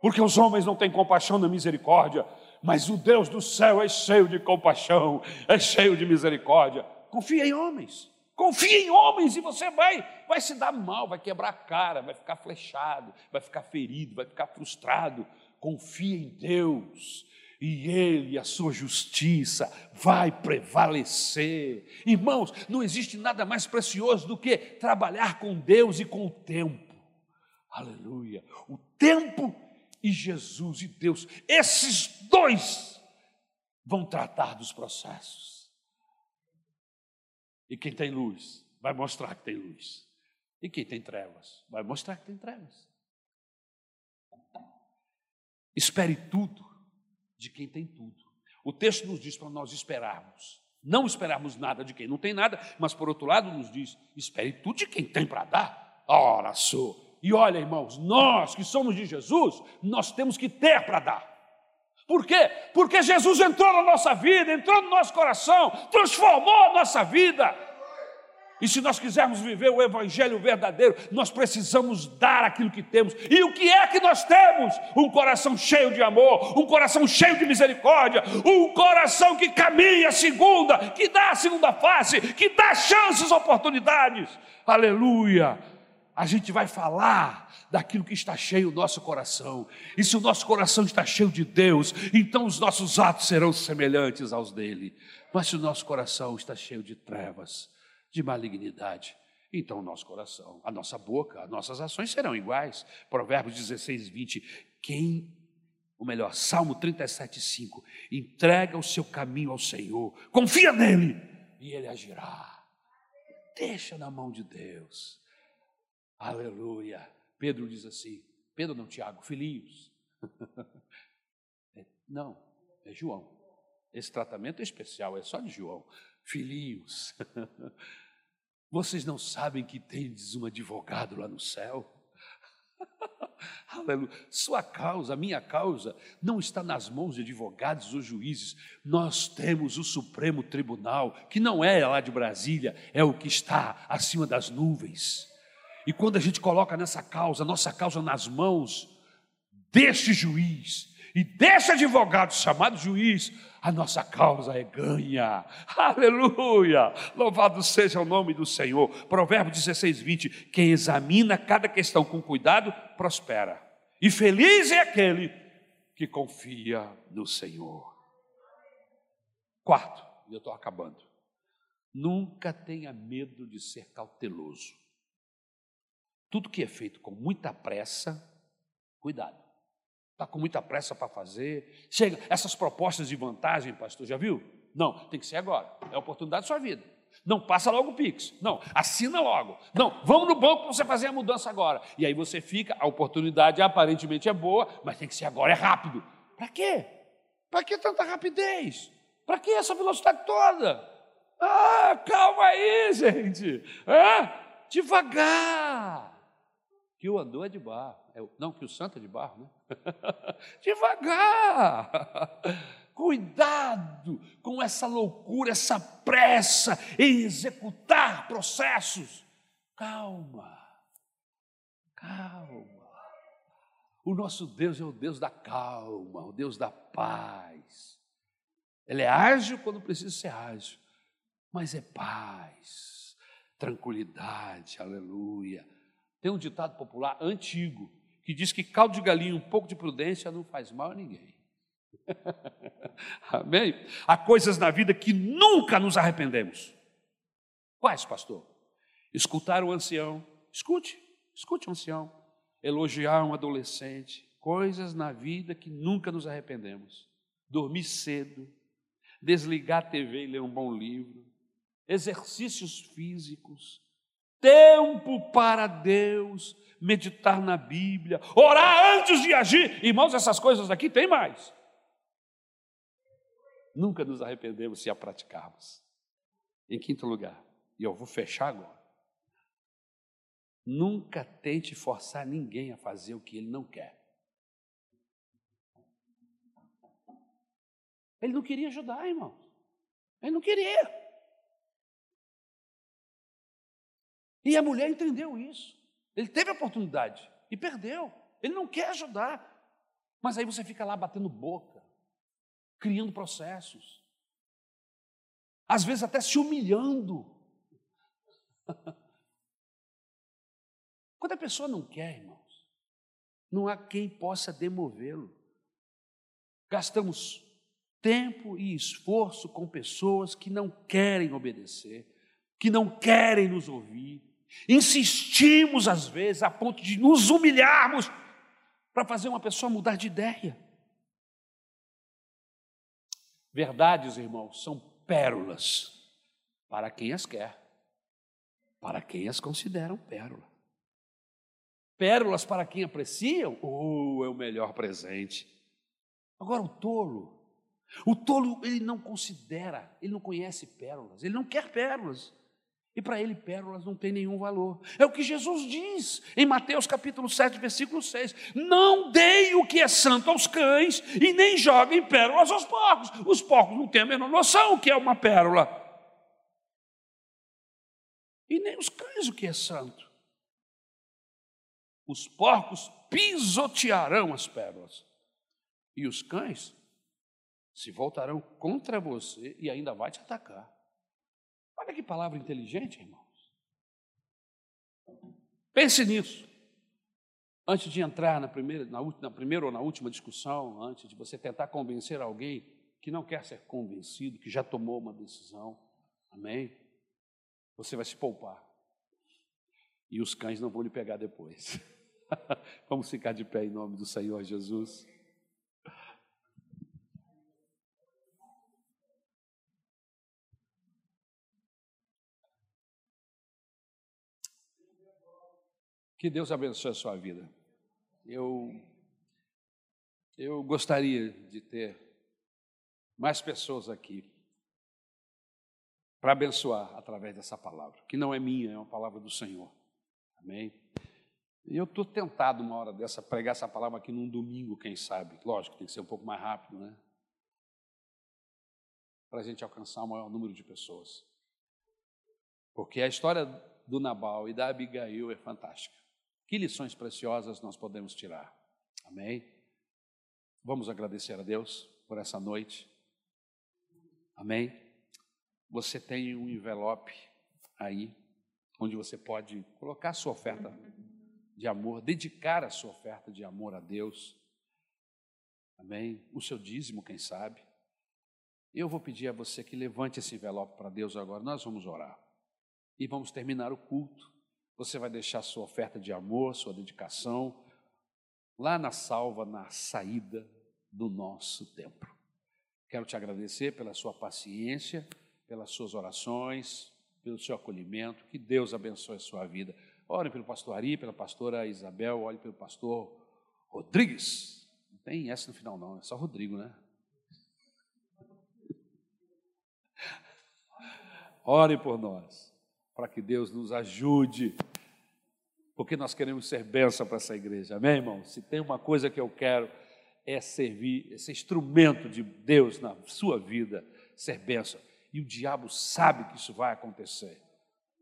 porque os homens não têm compaixão na misericórdia, mas o Deus do céu é cheio de compaixão, é cheio de misericórdia. Confia em homens. Confia em homens e você vai, vai se dar mal, vai quebrar a cara, vai ficar flechado, vai ficar ferido, vai ficar frustrado. Confia em Deus e Ele, a sua justiça, vai prevalecer. Irmãos, não existe nada mais precioso do que trabalhar com Deus e com o tempo. Aleluia. O tempo e Jesus e Deus, esses dois vão tratar dos processos. E quem tem luz vai mostrar que tem luz. E quem tem trevas vai mostrar que tem trevas. Espere tudo de quem tem tudo. O texto nos diz para nós esperarmos. Não esperarmos nada de quem não tem nada, mas por outro lado nos diz: espere tudo de quem tem para dar. Ora, sou. E olha, irmãos, nós que somos de Jesus, nós temos que ter para dar. Por quê? Porque Jesus entrou na nossa vida, entrou no nosso coração, transformou a nossa vida. E se nós quisermos viver o Evangelho verdadeiro, nós precisamos dar aquilo que temos. E o que é que nós temos? Um coração cheio de amor, um coração cheio de misericórdia, um coração que caminha segunda, que dá a segunda face, que dá chances, oportunidades. Aleluia! A gente vai falar daquilo que está cheio o nosso coração. E se o nosso coração está cheio de Deus, então os nossos atos serão semelhantes aos dele. Mas se o nosso coração está cheio de trevas, de malignidade. Então, o nosso coração, a nossa boca, as nossas ações serão iguais. Provérbios 16, 20. Quem, ou melhor, Salmo 37, 5. Entrega o seu caminho ao Senhor, confia nele e ele agirá. Deixa na mão de Deus. Aleluia. Pedro diz assim: Pedro não, Tiago, filhinhos. <laughs> É, não, é João. Esse tratamento é especial, é só de João. Filhinhos. Vocês não sabem que tendes um advogado lá no céu? <laughs> Aleluia. Sua causa, a minha causa, não está nas mãos de advogados ou juízes. Nós temos o Supremo Tribunal, que não é lá de Brasília, é o que está acima das nuvens. E quando a gente coloca nessa causa, nossa causa nas mãos deste juiz e desse advogado chamado juiz, a nossa causa é ganha. Aleluia! Louvado seja o nome do Senhor. Provérbio 16, 20. Quem examina cada questão com cuidado, prospera. E feliz é aquele que confia no Senhor. Quarto, e eu estou acabando. Nunca tenha medo de ser cauteloso. Tudo que é feito com muita pressa, cuidado. Está com muita pressa para fazer. Chega, essas propostas de vantagem, pastor, já viu? Não, tem que ser agora. É a oportunidade da sua vida. Não, passa logo o Pix. Não, assina logo. Não, vamos no banco para você fazer a mudança agora. E aí você fica, a oportunidade aparentemente é boa, mas tem que ser agora, é rápido. Para quê? Para que tanta rapidez? Para que essa velocidade toda? Ah, calma aí, <laughs> gente. Ah, devagar. que o andor é de barro. É, não, que o santo é de barro, né? <laughs> Devagar! Cuidado com essa loucura, essa pressa em executar processos. Calma, calma. O nosso Deus é o Deus da calma, o Deus da paz. Ele é ágil quando precisa ser ágil, mas é paz, tranquilidade, aleluia. Tem um ditado popular antigo que diz que caldo de galinha, um pouco de prudência não faz mal a ninguém. <laughs> Amém? Há coisas na vida que nunca nos arrependemos. Quais, pastor? Escutar o ancião, escute, escute o ancião. Elogiar um adolescente, coisas na vida que nunca nos arrependemos. Dormir cedo, desligar a TV e ler um bom livro, exercícios físicos, tempo para Deus, meditar na Bíblia, orar antes de agir. Irmãos, essas coisas aqui tem mais. Nunca nos arrependemos se a praticarmos. Em quinto lugar, e eu vou fechar agora. Nunca tente forçar ninguém a fazer o que ele não quer. Ele não queria ajudar, irmão. Ele não queria. E a mulher entendeu isso. Ele teve a oportunidade e perdeu. Ele não quer ajudar. Mas aí você fica lá batendo boca criando processos, às vezes até se humilhando. <laughs> Quando a pessoa não quer, irmãos, não há quem possa demovê-lo. Gastamos tempo e esforço com pessoas que não querem obedecer, que não querem nos ouvir. Insistimos, às vezes, a ponto de nos humilharmos para fazer uma pessoa mudar de ideia. Verdades, irmãos, são pérolas para quem as quer, para quem as consideram pérola. Pérolas para quem apreciam, oh, é o melhor presente. Agora o tolo, o tolo ele não considera, ele não conhece pérolas, ele não quer pérolas. E para ele, pérolas não têm nenhum valor. É o que Jesus diz em Mateus capítulo 7, versículo 6. Não dei o que é santo aos cães e nem joguem pérolas aos porcos. Os porcos não têm a menor noção o que é uma pérola. E nem os cães o que é santo. Os porcos pisotearão as pérolas. E os cães se voltarão contra você e ainda vai te atacar. Olha que palavra inteligente, irmãos. Pense nisso. Antes de entrar na primeira, na, na primeira ou na última discussão, antes de você tentar convencer alguém que não quer ser convencido, que já tomou uma decisão, amém? Você vai se poupar. E os cães não vão lhe pegar depois. <laughs> Vamos ficar de pé em nome do Senhor Jesus. Que Deus abençoe a sua vida. Eu, eu gostaria de ter mais pessoas aqui para abençoar através dessa palavra, que não é minha, é uma palavra do Senhor. Amém? Eu estou tentado, uma hora dessa, pregar essa palavra aqui num domingo, quem sabe. Lógico, tem que ser um pouco mais rápido, né? Para a gente alcançar o maior número de pessoas. Porque a história do Nabal e da Abigail é fantástica. Que lições preciosas nós podemos tirar? Amém? Vamos agradecer a Deus por essa noite. Amém? Você tem um envelope aí, onde você pode colocar a sua oferta de amor, dedicar a sua oferta de amor a Deus. Amém? O seu dízimo, quem sabe. Eu vou pedir a você que levante esse envelope para Deus agora. Nós vamos orar. E vamos terminar o culto você vai deixar sua oferta de amor, sua dedicação, lá na salva, na saída do nosso templo. Quero te agradecer pela sua paciência, pelas suas orações, pelo seu acolhimento. Que Deus abençoe a sua vida. Ore pelo pastor Ari, pela pastora Isabel, ore pelo pastor Rodrigues. Não tem S no final, não, é só Rodrigo, né? Ore por nós para que Deus nos ajude porque nós queremos ser bênção para essa igreja. Amém, irmão? Se tem uma coisa que eu quero é servir, esse instrumento de Deus na sua vida, ser bênção. E o diabo sabe que isso vai acontecer.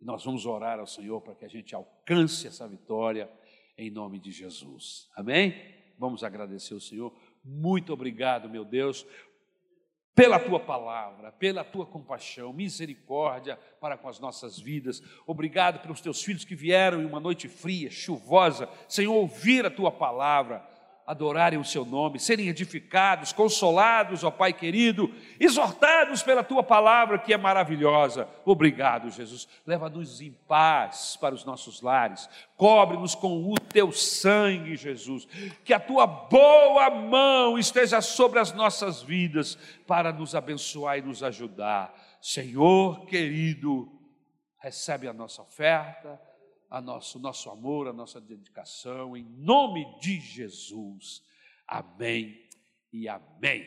Nós vamos orar ao Senhor para que a gente alcance essa vitória em nome de Jesus. Amém? Vamos agradecer ao Senhor. Muito obrigado, meu Deus, pela tua palavra, pela tua compaixão, misericórdia para com as nossas vidas. Obrigado pelos teus filhos que vieram em uma noite fria, chuvosa, sem ouvir a tua palavra adorarem o seu nome, serem edificados, consolados, ó Pai querido, exortados pela tua palavra que é maravilhosa. Obrigado, Jesus. Leva-nos em paz para os nossos lares, cobre-nos com o teu sangue, Jesus. Que a tua boa mão esteja sobre as nossas vidas para nos abençoar e nos ajudar. Senhor querido, recebe a nossa oferta a nosso, nosso amor, a nossa dedicação, em nome de Jesus. Amém e amém.